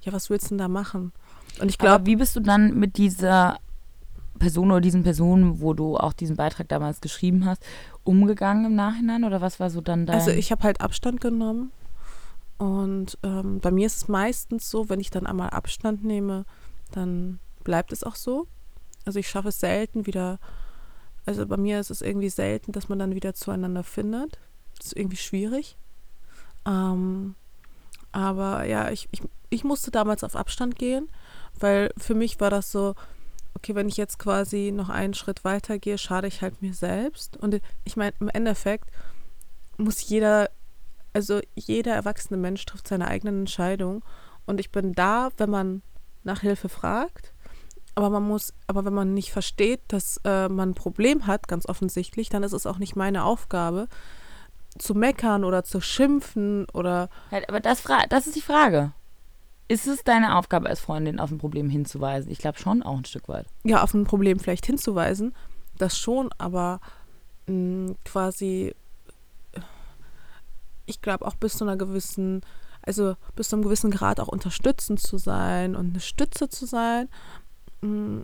ja, was willst du denn da machen? Und ich glaube, wie bist du dann mit dieser Person oder diesen Personen, wo du auch diesen Beitrag damals geschrieben hast, umgegangen im Nachhinein? Oder was war so dann dein... Also ich habe halt Abstand genommen und ähm, bei mir ist es meistens so, wenn ich dann einmal Abstand nehme, dann bleibt es auch so. Also ich schaffe es selten wieder, also bei mir ist es irgendwie selten, dass man dann wieder zueinander findet. Das ist irgendwie schwierig. Ähm, aber ja, ich, ich, ich musste damals auf Abstand gehen, weil für mich war das so, okay, wenn ich jetzt quasi noch einen Schritt weiter gehe, schade ich halt mir selbst. Und ich meine, im Endeffekt muss jeder, also jeder erwachsene Mensch trifft seine eigenen Entscheidungen. Und ich bin da, wenn man nach Hilfe fragt. Aber man muss, aber wenn man nicht versteht, dass äh, man ein Problem hat, ganz offensichtlich, dann ist es auch nicht meine Aufgabe, zu meckern oder zu schimpfen oder Halt, aber das, das ist die Frage. Ist es deine Aufgabe als Freundin, auf ein Problem hinzuweisen? Ich glaube schon auch ein Stück weit. ja, auf ein Problem vielleicht hinzuweisen, das schon, aber mh, quasi, äh, ich glaube auch bis zu einer gewissen, also bis zu einem gewissen Grad auch unterstützend zu sein und eine Stütze zu sein. Mh,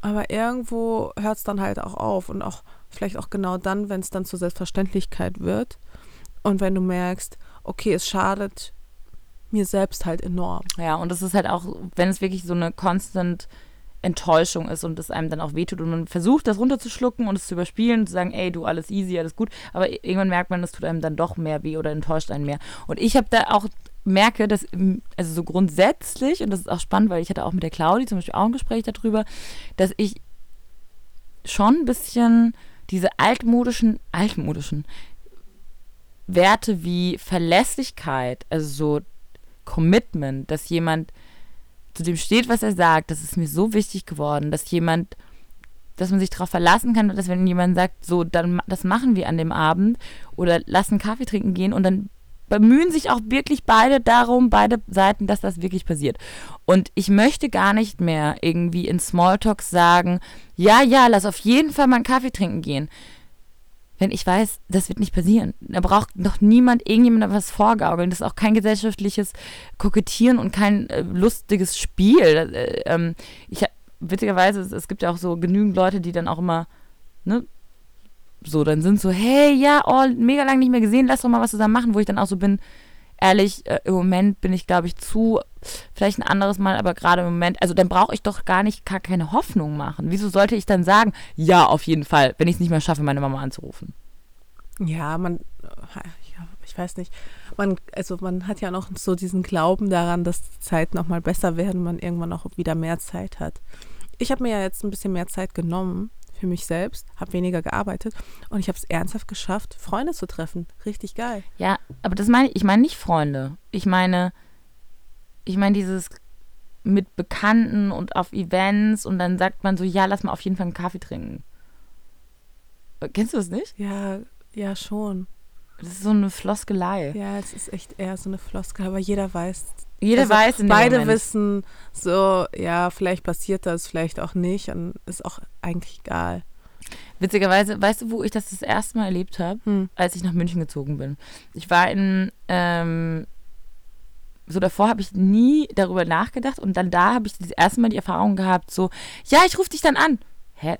aber irgendwo hört es dann halt auch auf und auch vielleicht auch genau dann, wenn es dann zur Selbstverständlichkeit wird und wenn du merkst, okay, es schadet mir selbst halt enorm. Ja, und es ist halt auch, wenn es wirklich so eine constant Enttäuschung ist und es einem dann auch wehtut und man versucht, das runterzuschlucken und es zu überspielen und zu sagen, ey, du, alles easy, alles gut, aber irgendwann merkt man, es tut einem dann doch mehr weh oder enttäuscht einen mehr. Und ich habe da auch, merke, dass, also so grundsätzlich, und das ist auch spannend, weil ich hatte auch mit der Claudi zum Beispiel auch ein Gespräch darüber, dass ich schon ein bisschen diese altmodischen, altmodischen Werte wie Verlässlichkeit, also so Commitment, dass jemand zu dem steht, was er sagt, das ist mir so wichtig geworden, dass jemand, dass man sich darauf verlassen kann, dass wenn jemand sagt, so, dann das machen wir an dem Abend oder lassen Kaffee trinken gehen und dann bemühen sich auch wirklich beide darum, beide Seiten, dass das wirklich passiert. Und ich möchte gar nicht mehr irgendwie in Smalltalks sagen, ja, ja, lass auf jeden Fall mal einen Kaffee trinken gehen. Wenn ich weiß, das wird nicht passieren. Da braucht doch niemand irgendjemandem was vorgaukeln. Das ist auch kein gesellschaftliches Kokettieren und kein äh, lustiges Spiel. Äh, ähm, ich witzigerweise, es, es gibt ja auch so genügend Leute, die dann auch immer, ne, so dann sind so, hey, ja, oh, mega lang nicht mehr gesehen, lass doch mal was zusammen machen, wo ich dann auch so bin, ehrlich, äh, im Moment bin ich, glaube ich, zu, vielleicht ein anderes Mal, aber gerade im Moment, also dann brauche ich doch gar nicht, gar keine Hoffnung machen. Wieso sollte ich dann sagen, ja, auf jeden Fall, wenn ich es nicht mehr schaffe, meine Mama anzurufen? Ja, man, ja, ich weiß nicht. Man, also man hat ja noch so diesen Glauben daran, dass die Zeiten noch mal besser werden, man irgendwann auch wieder mehr Zeit hat. Ich habe mir ja jetzt ein bisschen mehr Zeit genommen für mich selbst, habe weniger gearbeitet und ich habe es ernsthaft geschafft, Freunde zu treffen. Richtig geil. Ja, aber das meine ich, ich meine nicht Freunde. Ich meine, ich meine dieses mit Bekannten und auf Events und dann sagt man so, ja, lass mal auf jeden Fall einen Kaffee trinken. Äh, Kennst du das nicht? Ja, ja schon. Das ist so eine Floskelei. Ja, es ist echt eher so eine Floskel, aber jeder weiß. Jeder also weiß in Beide Moment. wissen so, ja, vielleicht passiert das, vielleicht auch nicht und ist auch eigentlich egal. Witzigerweise, weißt du, wo ich das das erste Mal erlebt habe? Hm. Als ich nach München gezogen bin. Ich war in, ähm, so davor habe ich nie darüber nachgedacht und dann da habe ich das erste Mal die Erfahrung gehabt, so, ja, ich rufe dich dann an. Hä?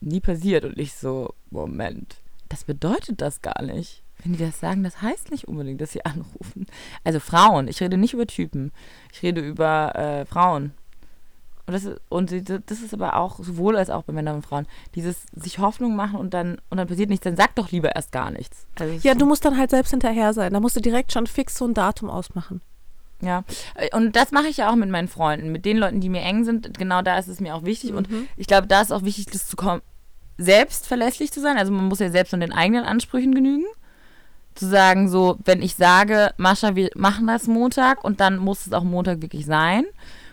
Nie passiert. Und ich so, Moment, das bedeutet das gar nicht. Wenn die das sagen, das heißt nicht unbedingt, dass sie anrufen. Also Frauen, ich rede nicht über Typen. Ich rede über äh, Frauen. Und das, ist, und das ist aber auch sowohl als auch bei Männern und Frauen. Dieses sich Hoffnung machen und dann, und dann passiert nichts, dann sag doch lieber erst gar nichts. Also ja, du musst dann halt selbst hinterher sein. Da musst du direkt schon fix so ein Datum ausmachen. Ja, und das mache ich ja auch mit meinen Freunden, mit den Leuten, die mir eng sind. Genau da ist es mir auch wichtig. Mhm. Und ich glaube, da ist auch wichtig, das zu kommen, selbst verlässlich zu sein. Also man muss ja selbst an den eigenen Ansprüchen genügen. Zu sagen, so, wenn ich sage, Mascha, wir machen das Montag und dann muss es auch Montag wirklich sein.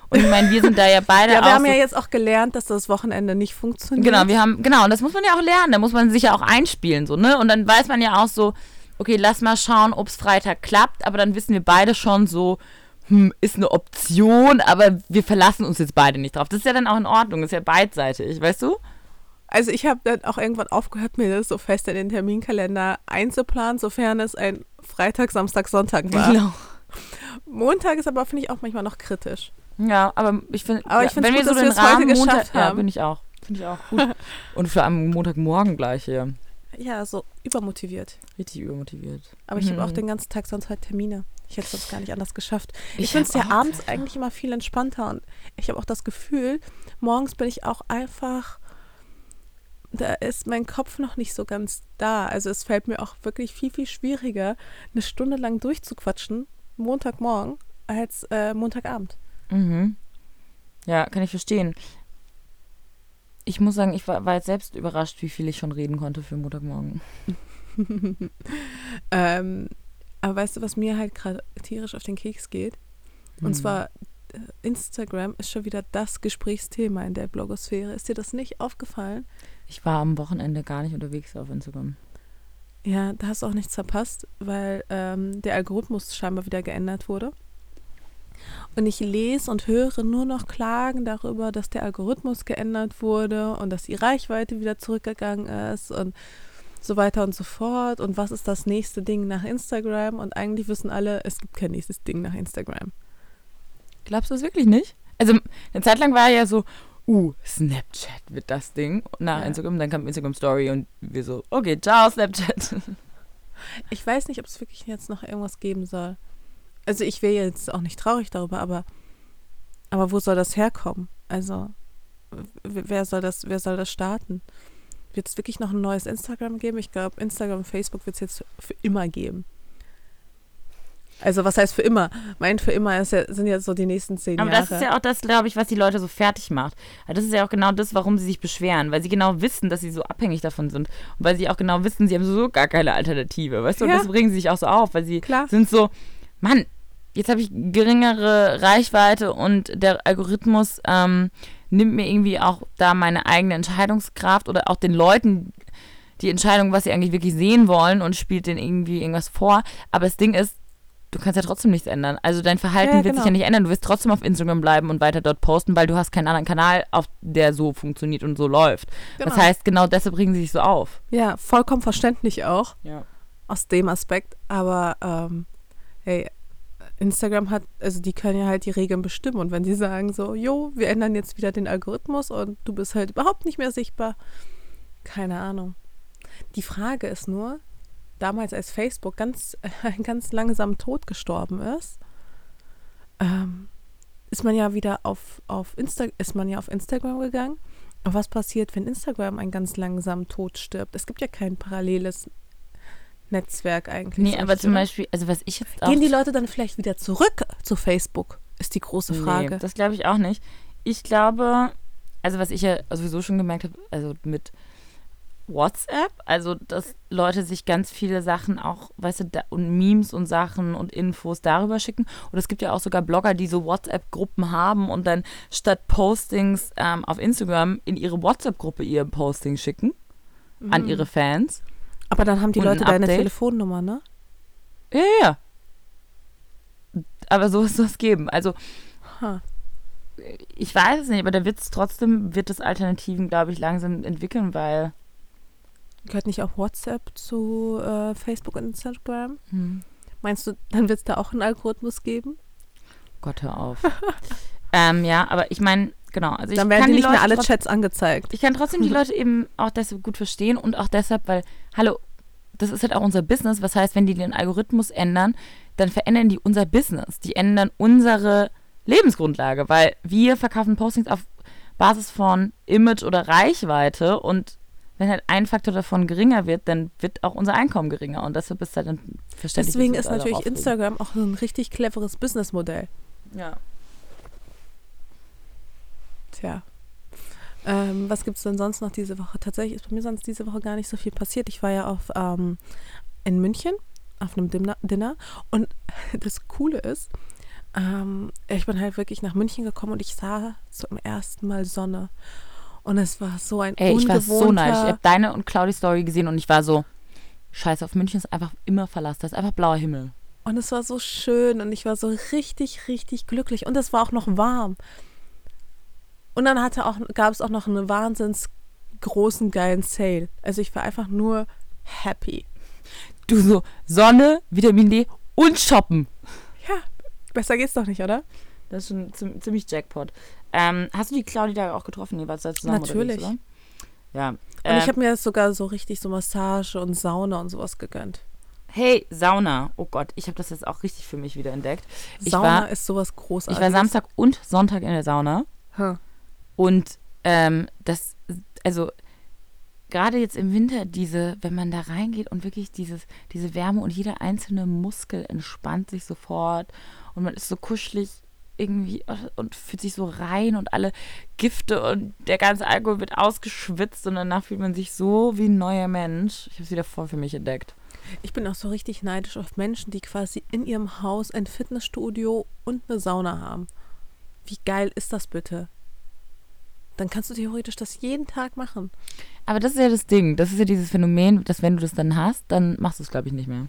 Und ich meine, wir sind da ja beide. ja, wir haben so ja jetzt auch gelernt, dass das Wochenende nicht funktioniert. Genau, wir haben, genau, und das muss man ja auch lernen. Da muss man sich ja auch einspielen, so, ne? Und dann weiß man ja auch so, okay, lass mal schauen, ob es Freitag klappt, aber dann wissen wir beide schon so, hm, ist eine Option, aber wir verlassen uns jetzt beide nicht drauf. Das ist ja dann auch in Ordnung, ist ja beidseitig, weißt du? Also ich habe dann auch irgendwann aufgehört, mir das so fest in den Terminkalender einzuplanen, sofern es ein Freitag, Samstag, Sonntag war. Genau. Montag ist aber, finde ich, auch manchmal noch kritisch. Ja, aber ich finde, ja, wenn gut, wir so den Rahmen Montag, haben. ja, bin ich auch. Finde ich auch gut. Und für am Montagmorgen gleich hier. Ja, so übermotiviert. Richtig übermotiviert. Aber ich mhm. habe auch den ganzen Tag sonst halt Termine. Ich hätte es sonst gar nicht anders geschafft. Ich, ich finde es ja abends eigentlich immer viel entspannter und ich habe auch das Gefühl, morgens bin ich auch einfach, da ist mein Kopf noch nicht so ganz da. Also es fällt mir auch wirklich viel, viel schwieriger, eine Stunde lang durchzuquatschen, Montagmorgen, als äh, Montagabend. Mhm. Ja, kann ich verstehen. Ich muss sagen, ich war, war, jetzt selbst überrascht, wie viel ich schon reden konnte für Montagmorgen. ähm, aber weißt du, was mir halt gerade tierisch auf den Keks geht? Und mhm. zwar, äh, Instagram ist schon wieder das Gesprächsthema in der Blogosphäre. Ist dir das nicht aufgefallen? Ich war am Wochenende gar nicht unterwegs auf Instagram. Ja, da hast du auch nichts verpasst, weil ähm, der Algorithmus scheinbar wieder geändert wurde. Und ich lese und höre nur noch Klagen darüber, dass der Algorithmus geändert wurde und dass die Reichweite wieder zurückgegangen ist und so weiter und so fort. Und was ist das nächste Ding nach Instagram? Und eigentlich wissen alle, es gibt kein nächstes Ding nach Instagram. Glaubst du es wirklich nicht? Also eine Zeit lang war ja so, uh, Snapchat wird das Ding nach ja. Instagram. Dann kam Instagram Story und wir so, okay, ciao, Snapchat. Ich weiß nicht, ob es wirklich jetzt noch irgendwas geben soll also ich wäre jetzt auch nicht traurig darüber, aber, aber wo soll das herkommen? Also, wer soll das, wer soll das starten? Wird es wirklich noch ein neues Instagram geben? Ich glaube, Instagram und Facebook wird es jetzt für immer geben. Also was heißt für immer? Mein für immer ist ja, sind ja so die nächsten zehn Aber Jahre. Aber das ist ja auch das, glaube ich, was die Leute so fertig macht. Das ist ja auch genau das, warum sie sich beschweren, weil sie genau wissen, dass sie so abhängig davon sind und weil sie auch genau wissen, sie haben so gar keine Alternative. Weißt du, ja. und das bringen sie sich auch so auf, weil sie Klar. sind so, Mann, jetzt habe ich geringere Reichweite und der Algorithmus ähm, nimmt mir irgendwie auch da meine eigene Entscheidungskraft oder auch den Leuten die Entscheidung, was sie eigentlich wirklich sehen wollen und spielt denen irgendwie irgendwas vor. Aber das Ding ist, du kannst ja trotzdem nichts ändern. Also dein Verhalten ja, wird genau. sich ja nicht ändern. Du wirst trotzdem auf Instagram bleiben und weiter dort posten, weil du hast keinen anderen Kanal, auf der so funktioniert und so läuft. Genau. Das heißt, genau deshalb bringen sie sich so auf. Ja, vollkommen verständlich auch. Ja. Aus dem Aspekt. Aber ähm, hey, Instagram hat, also die können ja halt die Regeln bestimmen. Und wenn sie sagen so, jo, wir ändern jetzt wieder den Algorithmus und du bist halt überhaupt nicht mehr sichtbar, keine Ahnung. Die Frage ist nur, damals als Facebook ganz, äh, ganz langsam tot gestorben ist, ähm, ist man ja wieder auf, auf Insta ist man ja auf Instagram gegangen. Und was passiert, wenn Instagram ein ganz langsam Tod stirbt? Es gibt ja kein paralleles Netzwerk eigentlich. Nee, aber zum oder? Beispiel, also was ich jetzt auch. Gehen die Leute dann vielleicht wieder zurück zu Facebook? Ist die große Frage. Nee, das glaube ich auch nicht. Ich glaube, also was ich ja sowieso schon gemerkt habe, also mit WhatsApp, also dass Leute sich ganz viele Sachen auch, weißt du, da, und Memes und Sachen und Infos darüber schicken. Und es gibt ja auch sogar Blogger, die so WhatsApp-Gruppen haben und dann statt Postings ähm, auf Instagram in ihre WhatsApp-Gruppe ihr Posting schicken mhm. an ihre Fans. Aber dann haben die Leute deine Telefonnummer, ne? Ja, ja. Aber so ist es geben. Also, huh. ich weiß es nicht, aber da wird es trotzdem, wird es Alternativen, glaube ich, langsam entwickeln, weil. Gehört nicht auch WhatsApp zu äh, Facebook und Instagram? Hm. Meinst du, dann wird es da auch einen Algorithmus geben? Gott, hör auf. ähm, ja, aber ich meine, genau. Also Dann werden die nicht mehr alle Chats angezeigt. Ich kann trotzdem die Leute eben auch deshalb gut verstehen und auch deshalb, weil, hallo, das ist halt auch unser Business. Was heißt, wenn die den Algorithmus ändern, dann verändern die unser Business. Die ändern unsere Lebensgrundlage, weil wir verkaufen Postings auf Basis von Image oder Reichweite und wenn halt ein Faktor davon geringer wird, dann wird auch unser Einkommen geringer und deshalb ist halt dann verständlich. Deswegen ist natürlich. Instagram auch ein richtig cleveres Businessmodell. Ja. Tja. Ähm, was gibt es denn sonst noch diese Woche? Tatsächlich ist bei mir sonst diese Woche gar nicht so viel passiert. Ich war ja auf, ähm, in München auf einem Dinner, Dinner und das Coole ist, ähm, ich bin halt wirklich nach München gekommen und ich sah zum ersten Mal Sonne. Und es war so ein Ey, ich war so neidisch. Ich habe deine und Claudis Story gesehen und ich war so, scheiße, auf München ist einfach immer Verlass. Das ist einfach blauer Himmel. Und es war so schön und ich war so richtig, richtig glücklich. Und es war auch noch warm. Und dann hatte auch, gab es auch noch einen wahnsinns großen, geilen Sale. Also ich war einfach nur happy. Du so, Sonne, Vitamin D und shoppen. Ja, besser geht's doch nicht, oder? Das ist schon ziem- ziemlich Jackpot. Ähm, hast du die Claudi da auch getroffen? Ihr wart da zusammen Natürlich. oder? Ja. Und Ähm, ich habe mir jetzt sogar so richtig so Massage und Sauna und sowas gegönnt. hey, Sauna. Oh Gott, ich habe das jetzt auch richtig für mich wieder entdeckt. Ich Sauna war, ist sowas ich Großartiges. war Samstag und Sonntag in der Sauna. Hm. Und ähm, das, also gerade jetzt im Winter, diese, wenn man da reingeht und wirklich dieses, diese Wärme und jeder einzelne Muskel entspannt sich sofort und man ist so kuschelig irgendwie und fühlt sich so rein und alle Gifte und der ganze Alkohol wird ausgeschwitzt und danach fühlt man sich so wie ein neuer Mensch. Ich habe es wieder voll für mich entdeckt. Ich bin auch so richtig neidisch auf Menschen, die quasi in ihrem Haus ein Fitnessstudio und eine Sauna haben. Wie geil ist das bitte? Dann kannst du theoretisch das jeden Tag machen. Aber das ist ja das Ding. Das ist ja dieses Phänomen, dass wenn du das dann hast, dann machst du es, glaube ich, nicht mehr.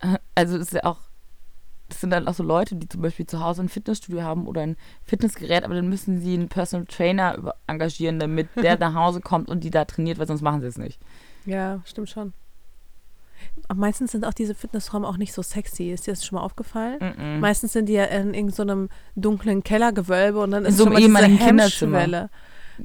Äh, Also das ist ja auch, das sind dann auch so Leute, die zum Beispiel zu Hause ein Fitnessstudio haben oder ein Fitnessgerät, aber dann müssen sie einen Personal Trainer engagieren, damit der nach Hause kommt und die da trainiert, weil sonst machen sie es nicht. Ja, stimmt schon. Aber meistens sind auch diese Fitnessräume auch nicht so sexy. Ist dir das schon mal aufgefallen? Mhm. Meistens sind die ja in irgendeinem dunklen Kellergewölbe und dann In ist so schon einem mal diese. Hemmschwelle.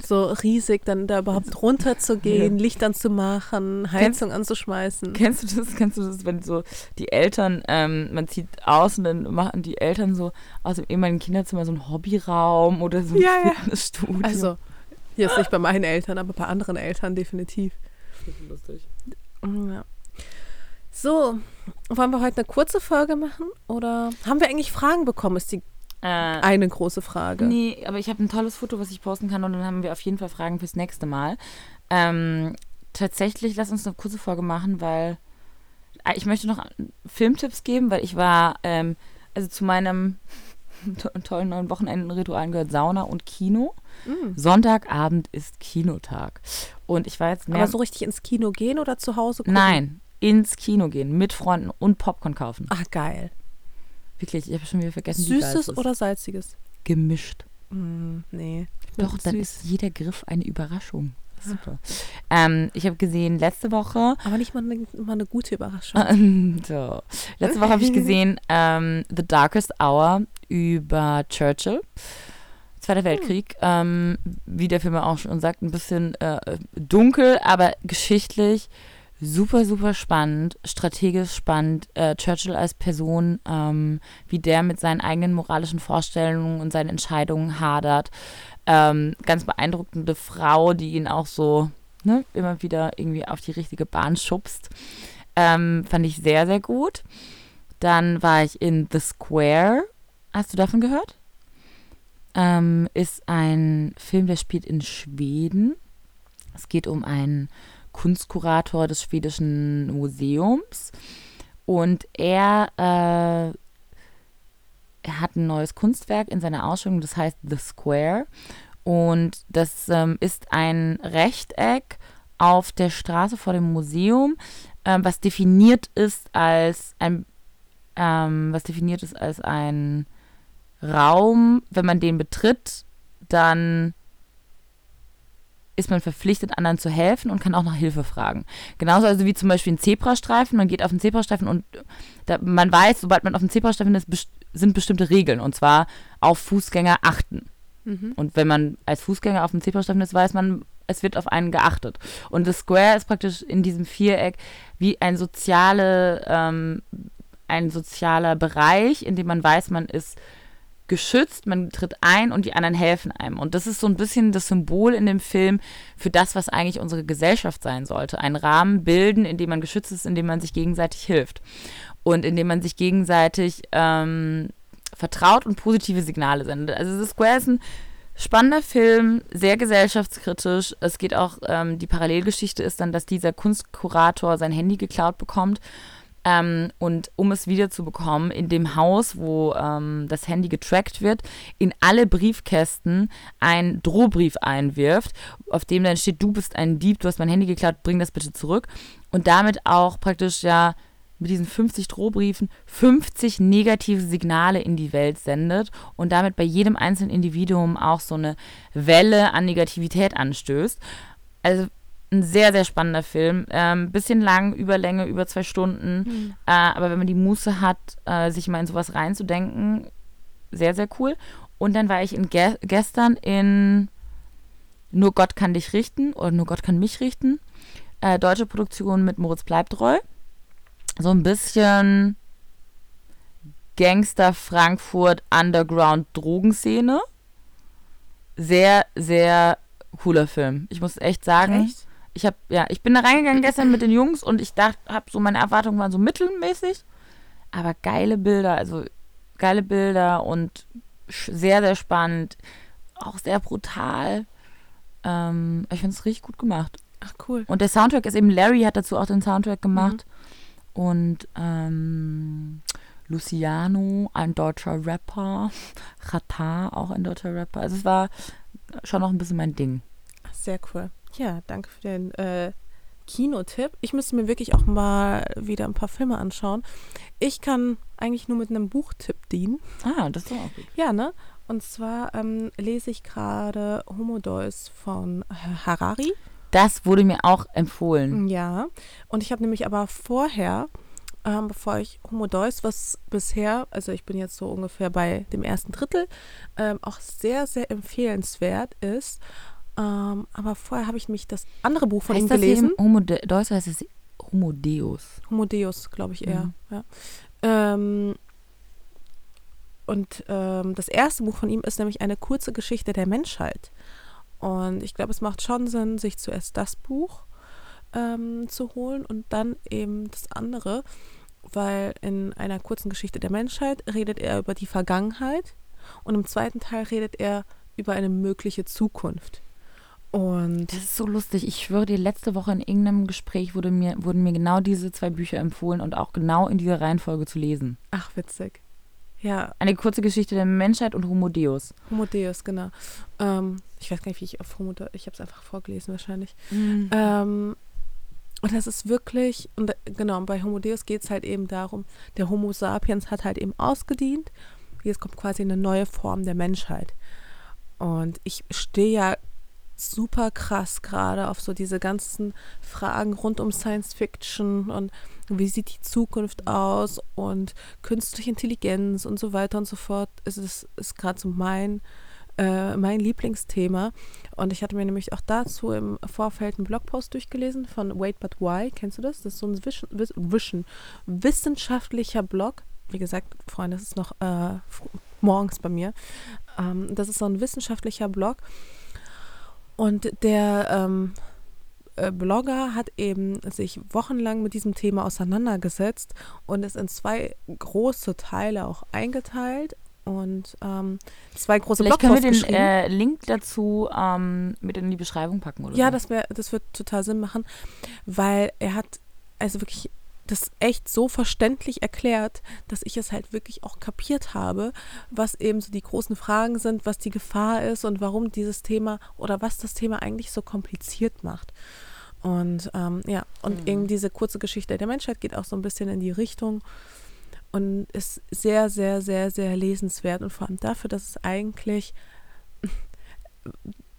So riesig, dann da überhaupt runterzugehen, Licht anzumachen, Heizung anzuschmeißen. Kennst du das? Kennst du das, wenn so die Eltern, ähm, man zieht aus und dann machen die Eltern so aus dem ehemaligen Kinderzimmer so einen Hobbyraum oder so ein Ja, ja. Fitnessstudio? Also, jetzt nicht bei meinen Eltern, aber bei anderen Eltern definitiv. Das ist lustig. Ja. So, wollen wir heute eine kurze Folge machen? Oder haben wir eigentlich Fragen bekommen, ist die Äh, eine große Frage. Nee, aber ich habe ein tolles Foto, was ich posten kann und dann haben wir auf jeden Fall Fragen fürs nächste Mal. Ähm, tatsächlich, lass uns eine kurze Folge machen, weil äh, ich möchte noch Filmtipps geben, weil ich war, ähm, also zu meinem to tollen neuen Wochenendenritualen gehört Sauna und Kino. Mm. Sonntagabend ist Kinotag. Und ich war jetzt mehr. Aber so richtig ins Kino gehen oder zu Hause gucken? Nein, ins Kino gehen mit Freunden und Popcorn kaufen. Ach, geil. Wirklich, ich habe schon wieder vergessen, wie geil es Süßes ist. oder salziges? gemischt. Mm, nee. Doch, dann süß. ist jeder Griff eine Überraschung. Super. Ähm, ich habe gesehen, letzte Woche, Aber nicht mal eine, mal eine gute Überraschung. ähm, so, letzte Woche habe ich gesehen ähm, The Darkest Hour über Churchill. Zweiter Weltkrieg, ähm, wie der Film auch schon sagt, ein bisschen äh, dunkel, aber geschichtlich super, super spannend, strategisch spannend. Äh, Churchill als Person, ähm, wie der mit seinen eigenen moralischen Vorstellungen und seinen Entscheidungen hadert. Ähm, ganz beeindruckende Frau, die ihn auch so ne, immer wieder irgendwie auf die richtige Bahn schubst. Ähm, fand ich sehr, sehr gut. Dann war ich in The Square. Hast du davon gehört? Ähm, ist ein Film, der spielt in Schweden. Es geht um einen Kunstkurator des schwedischen Museums. Und er, äh, hat ein neues Kunstwerk in seiner Ausstellung, das heißt The Square. Und das ähm, ist ein Rechteck auf der Straße vor dem Museum, ähm, was definiert ist als ein, ähm, was definiert ist als ein Raum, wenn man den betritt, dann ist man verpflichtet, anderen zu helfen und kann auch nach Hilfe fragen. Genauso also wie zum Beispiel ein Zebrastreifen. Man geht auf einen Zebrastreifen und da, man weiß, sobald man auf einen Zebrastreifen ist, best sind bestimmte Regeln. Und zwar auf Fußgänger achten. Mhm. Und wenn man als Fußgänger auf dem Zebrastreifen ist, weiß man, es wird auf einen geachtet. Und das Square ist praktisch in diesem Viereck wie ein soziale, ähm, ein sozialer Bereich, in dem man weiß, man ist geschützt, man tritt ein und die anderen helfen einem. Und das ist so ein bisschen das Symbol in dem Film für das, was eigentlich unsere Gesellschaft sein sollte. Einen Rahmen bilden, in dem man geschützt ist, in dem man sich gegenseitig hilft. Und in dem man sich gegenseitig ähm, vertraut und positive Signale sendet. Also The Square ist ein spannender Film, sehr gesellschaftskritisch. Es geht auch, ähm, die Parallelgeschichte ist dann, dass dieser Kunstkurator sein Handy geklaut bekommt ähm, und um es wiederzubekommen, in dem Haus, wo ähm, das Handy getrackt wird, in alle Briefkästen einen Drohbrief einwirft, auf dem dann steht, du bist ein Dieb, du hast mein Handy geklaut, bring das bitte zurück. Und damit auch praktisch ja mit diesen 50 Drohbriefen 50 negative Signale in die Welt sendet und damit bei jedem einzelnen Individuum auch so eine Welle an Negativität anstößt. Also ein sehr, sehr spannender Film. Ähm, bisschen lang, Überlänge, über zwei Stunden. Mhm. Äh, aber wenn man die Muße hat, äh, sich mal in sowas reinzudenken, sehr, sehr cool. Und dann war ich in ge gestern in Nur Gott kann dich richten oder Nur Gott kann mich richten. Äh, deutsche Produktion mit Moritz Bleibtreu. So ein bisschen Gangster Frankfurt Underground Drogenszene. Sehr, sehr cooler Film. Ich muss echt sagen. Echt? Ich habe ja, ich bin da reingegangen gestern mit den Jungs und ich dachte, habe so meine Erwartungen waren so mittelmäßig, aber geile Bilder, also geile Bilder und sehr sehr spannend, auch sehr brutal. Ähm, ich finde es richtig gut gemacht. Ach cool. Und der Soundtrack ist eben Larry hat dazu auch den Soundtrack gemacht mhm. und ähm, Luciano, ein deutscher Rapper, Rata, auch ein deutscher Rapper. Also es war schon noch ein bisschen mein Ding. Sehr cool. Ja, danke für den äh, Kinotipp. Ich müsste mir wirklich auch mal wieder ein paar Filme anschauen. Ich kann eigentlich nur mit einem Buchtipp dienen. Ah, das ist auch gut. Ja, ne? Und zwar ähm, lese ich gerade Homo Deus von Harari. Das wurde mir auch empfohlen. Ja, und ich habe nämlich aber vorher, ähm, bevor ich Homo Deus, was bisher, also ich bin jetzt so ungefähr bei dem ersten Drittel, ähm, auch sehr, sehr empfehlenswert ist, ähm, aber vorher habe ich mich das andere Buch von heißt ihm gelesen. Homo De Deutsch heißt es Homo Deus. Homo Deus, glaube ich eher. Mhm. Ja. Ähm, und ähm, das erste Buch von ihm ist nämlich eine kurze Geschichte der Menschheit. Und ich glaube, es macht schon Sinn, sich zuerst das Buch ähm, zu holen und dann eben das andere, weil in einer kurzen Geschichte der Menschheit redet er über die Vergangenheit und im zweiten Teil redet er über eine mögliche Zukunft. Und das ist so lustig. Ich schwöre dir, letzte Woche in irgendeinem Gespräch wurde mir, wurden mir genau diese zwei Bücher empfohlen und auch genau in dieser Reihenfolge zu lesen. Ach, witzig. Ja. Eine kurze Geschichte der Menschheit und Homo Deus. Homo Deus, genau. Ähm, ich weiß gar nicht, wie ich auf Homo Deus, ich habe es einfach vorgelesen wahrscheinlich. Mhm. Ähm, und das ist wirklich, und genau, bei Homo Deus geht es halt eben darum, der Homo sapiens hat halt eben ausgedient. Jetzt kommt quasi eine neue Form der Menschheit. Und ich stehe ja super krass gerade auf so diese ganzen Fragen rund um Science Fiction und wie sieht die Zukunft aus und künstliche Intelligenz und so weiter und so fort. Es ist, ist gerade so mein, äh, mein Lieblingsthema. Und ich hatte mir nämlich auch dazu im Vorfeld einen Blogpost durchgelesen von Wait But Why. Kennst du das? Das ist so ein Vision, Vision, wissenschaftlicher Blog. Wie gesagt, Freunde, das ist noch äh, morgens bei mir. Ähm, das ist so ein wissenschaftlicher Blog und der ähm, äh, Blogger hat eben sich wochenlang mit diesem Thema auseinandergesetzt und es in zwei große Teile auch eingeteilt und ähm, zwei große Vielleicht können wir den äh, Link dazu ähm, mit in die Beschreibung packen, oder? Ja, so. das, wär, das wird total Sinn machen, weil er hat also wirklich das echt so verständlich erklärt, dass ich es halt wirklich auch kapiert habe, was eben so die großen Fragen sind, was die Gefahr ist und warum dieses Thema oder was das Thema eigentlich so kompliziert macht. Und ähm, ja, und mhm. eben diese kurze Geschichte der Menschheit geht auch so ein bisschen in die Richtung und ist sehr, sehr, sehr, sehr lesenswert und vor allem dafür, dass es eigentlich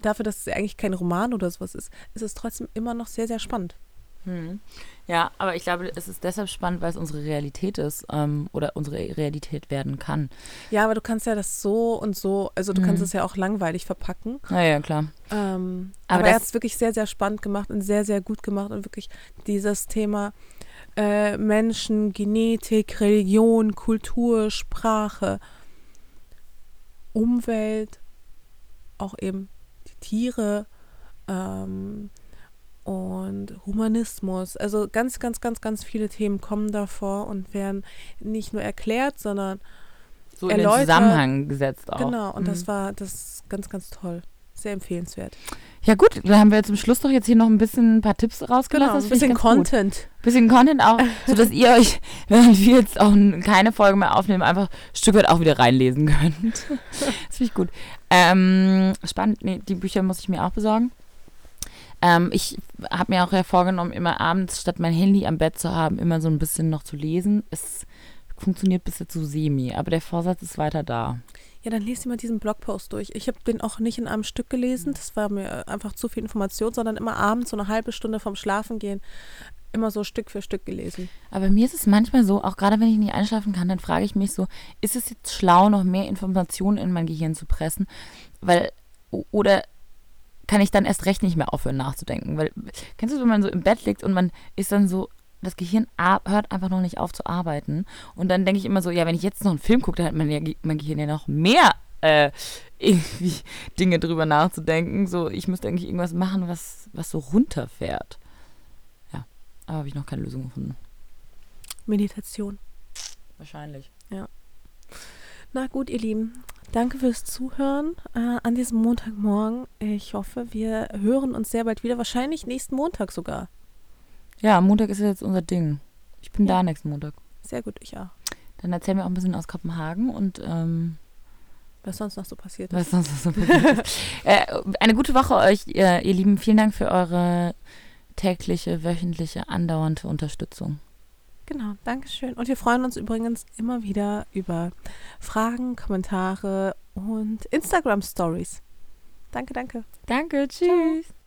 dafür, dass es eigentlich kein Roman oder sowas ist, ist es trotzdem immer noch sehr, sehr spannend. Hm. Ja, aber ich glaube, es ist deshalb spannend, weil es unsere Realität ist ähm, oder unsere Realität werden kann. Ja, aber du kannst ja das so und so, also du hm. kannst es ja auch langweilig verpacken. Ja, ja, klar. Ähm, aber, aber er hat es wirklich sehr, sehr spannend gemacht und sehr, sehr gut gemacht und wirklich dieses Thema äh, Menschen, Genetik, Religion, Kultur, Sprache Umwelt, auch eben die Tiere ähm, und Humanismus. Also ganz, ganz, ganz, ganz viele Themen kommen davor und werden nicht nur erklärt, sondern so in den Zusammenhang gesetzt auch. Genau, und mhm. das war das ganz, ganz toll. Sehr empfehlenswert. Ja gut, dann haben wir zum Schluss doch jetzt hier noch ein bisschen ein paar Tipps rausgelassen. Genau, ein bisschen Content. Ein bisschen Content auch, sodass ihr euch, während wir jetzt auch keine Folge mehr aufnehmen, einfach ein Stück weit auch wieder reinlesen könnt. das finde ich gut. Ähm, spannend, nee, die Bücher muss ich mir auch besorgen. Ähm, ich habe mir auch ja vorgenommen, immer abends, statt mein Handy am Bett zu haben, immer so ein bisschen noch zu lesen. Es funktioniert bis jetzt so semi, aber der Vorsatz ist weiter da. Ja, dann lest dir mal diesen Blogpost durch. Ich habe den auch nicht in einem Stück gelesen, das war mir einfach zu viel Information, sondern immer abends so eine halbe Stunde vom Schlafengehen immer so Stück für Stück gelesen. Aber mir ist es manchmal so, auch gerade wenn ich nicht einschlafen kann, dann frage ich mich so, ist es jetzt schlau, noch mehr Informationen in mein Gehirn zu pressen? Weil, oder kann ich dann erst recht nicht mehr aufhören nachzudenken? Weil, kennst du, wenn man so im Bett liegt und man ist dann so das Gehirn hört einfach noch nicht auf zu arbeiten. Und dann denke ich immer so, ja, wenn ich jetzt noch einen Film gucke, dann hat mein, ja, mein Gehirn ja noch mehr äh, irgendwie Dinge drüber nachzudenken. So, ich müsste eigentlich irgendwas machen, was, was so runterfährt. Ja, aber habe ich noch keine Lösung gefunden. Meditation. Wahrscheinlich. Ja. Na gut, ihr Lieben. Danke fürs Zuhören äh, an diesem Montagmorgen. Ich hoffe, wir hören uns sehr bald wieder. Wahrscheinlich nächsten Montag sogar. Ja, Montag ist jetzt unser Ding. Ich bin ja. da nächsten Montag. Sehr gut, ich auch. Dann erzählen wir auch ein bisschen aus Kopenhagen und ähm, was sonst noch so passiert ist. Was sonst noch so passiert ist. Äh, eine gute Woche euch, ihr, ihr Lieben. Vielen Dank für eure tägliche, wöchentliche, andauernde Unterstützung. Genau, Dankeschön. Und wir freuen uns übrigens immer wieder über Fragen, Kommentare und Instagram-Stories. Danke, danke. Danke, tschüss. Ciao.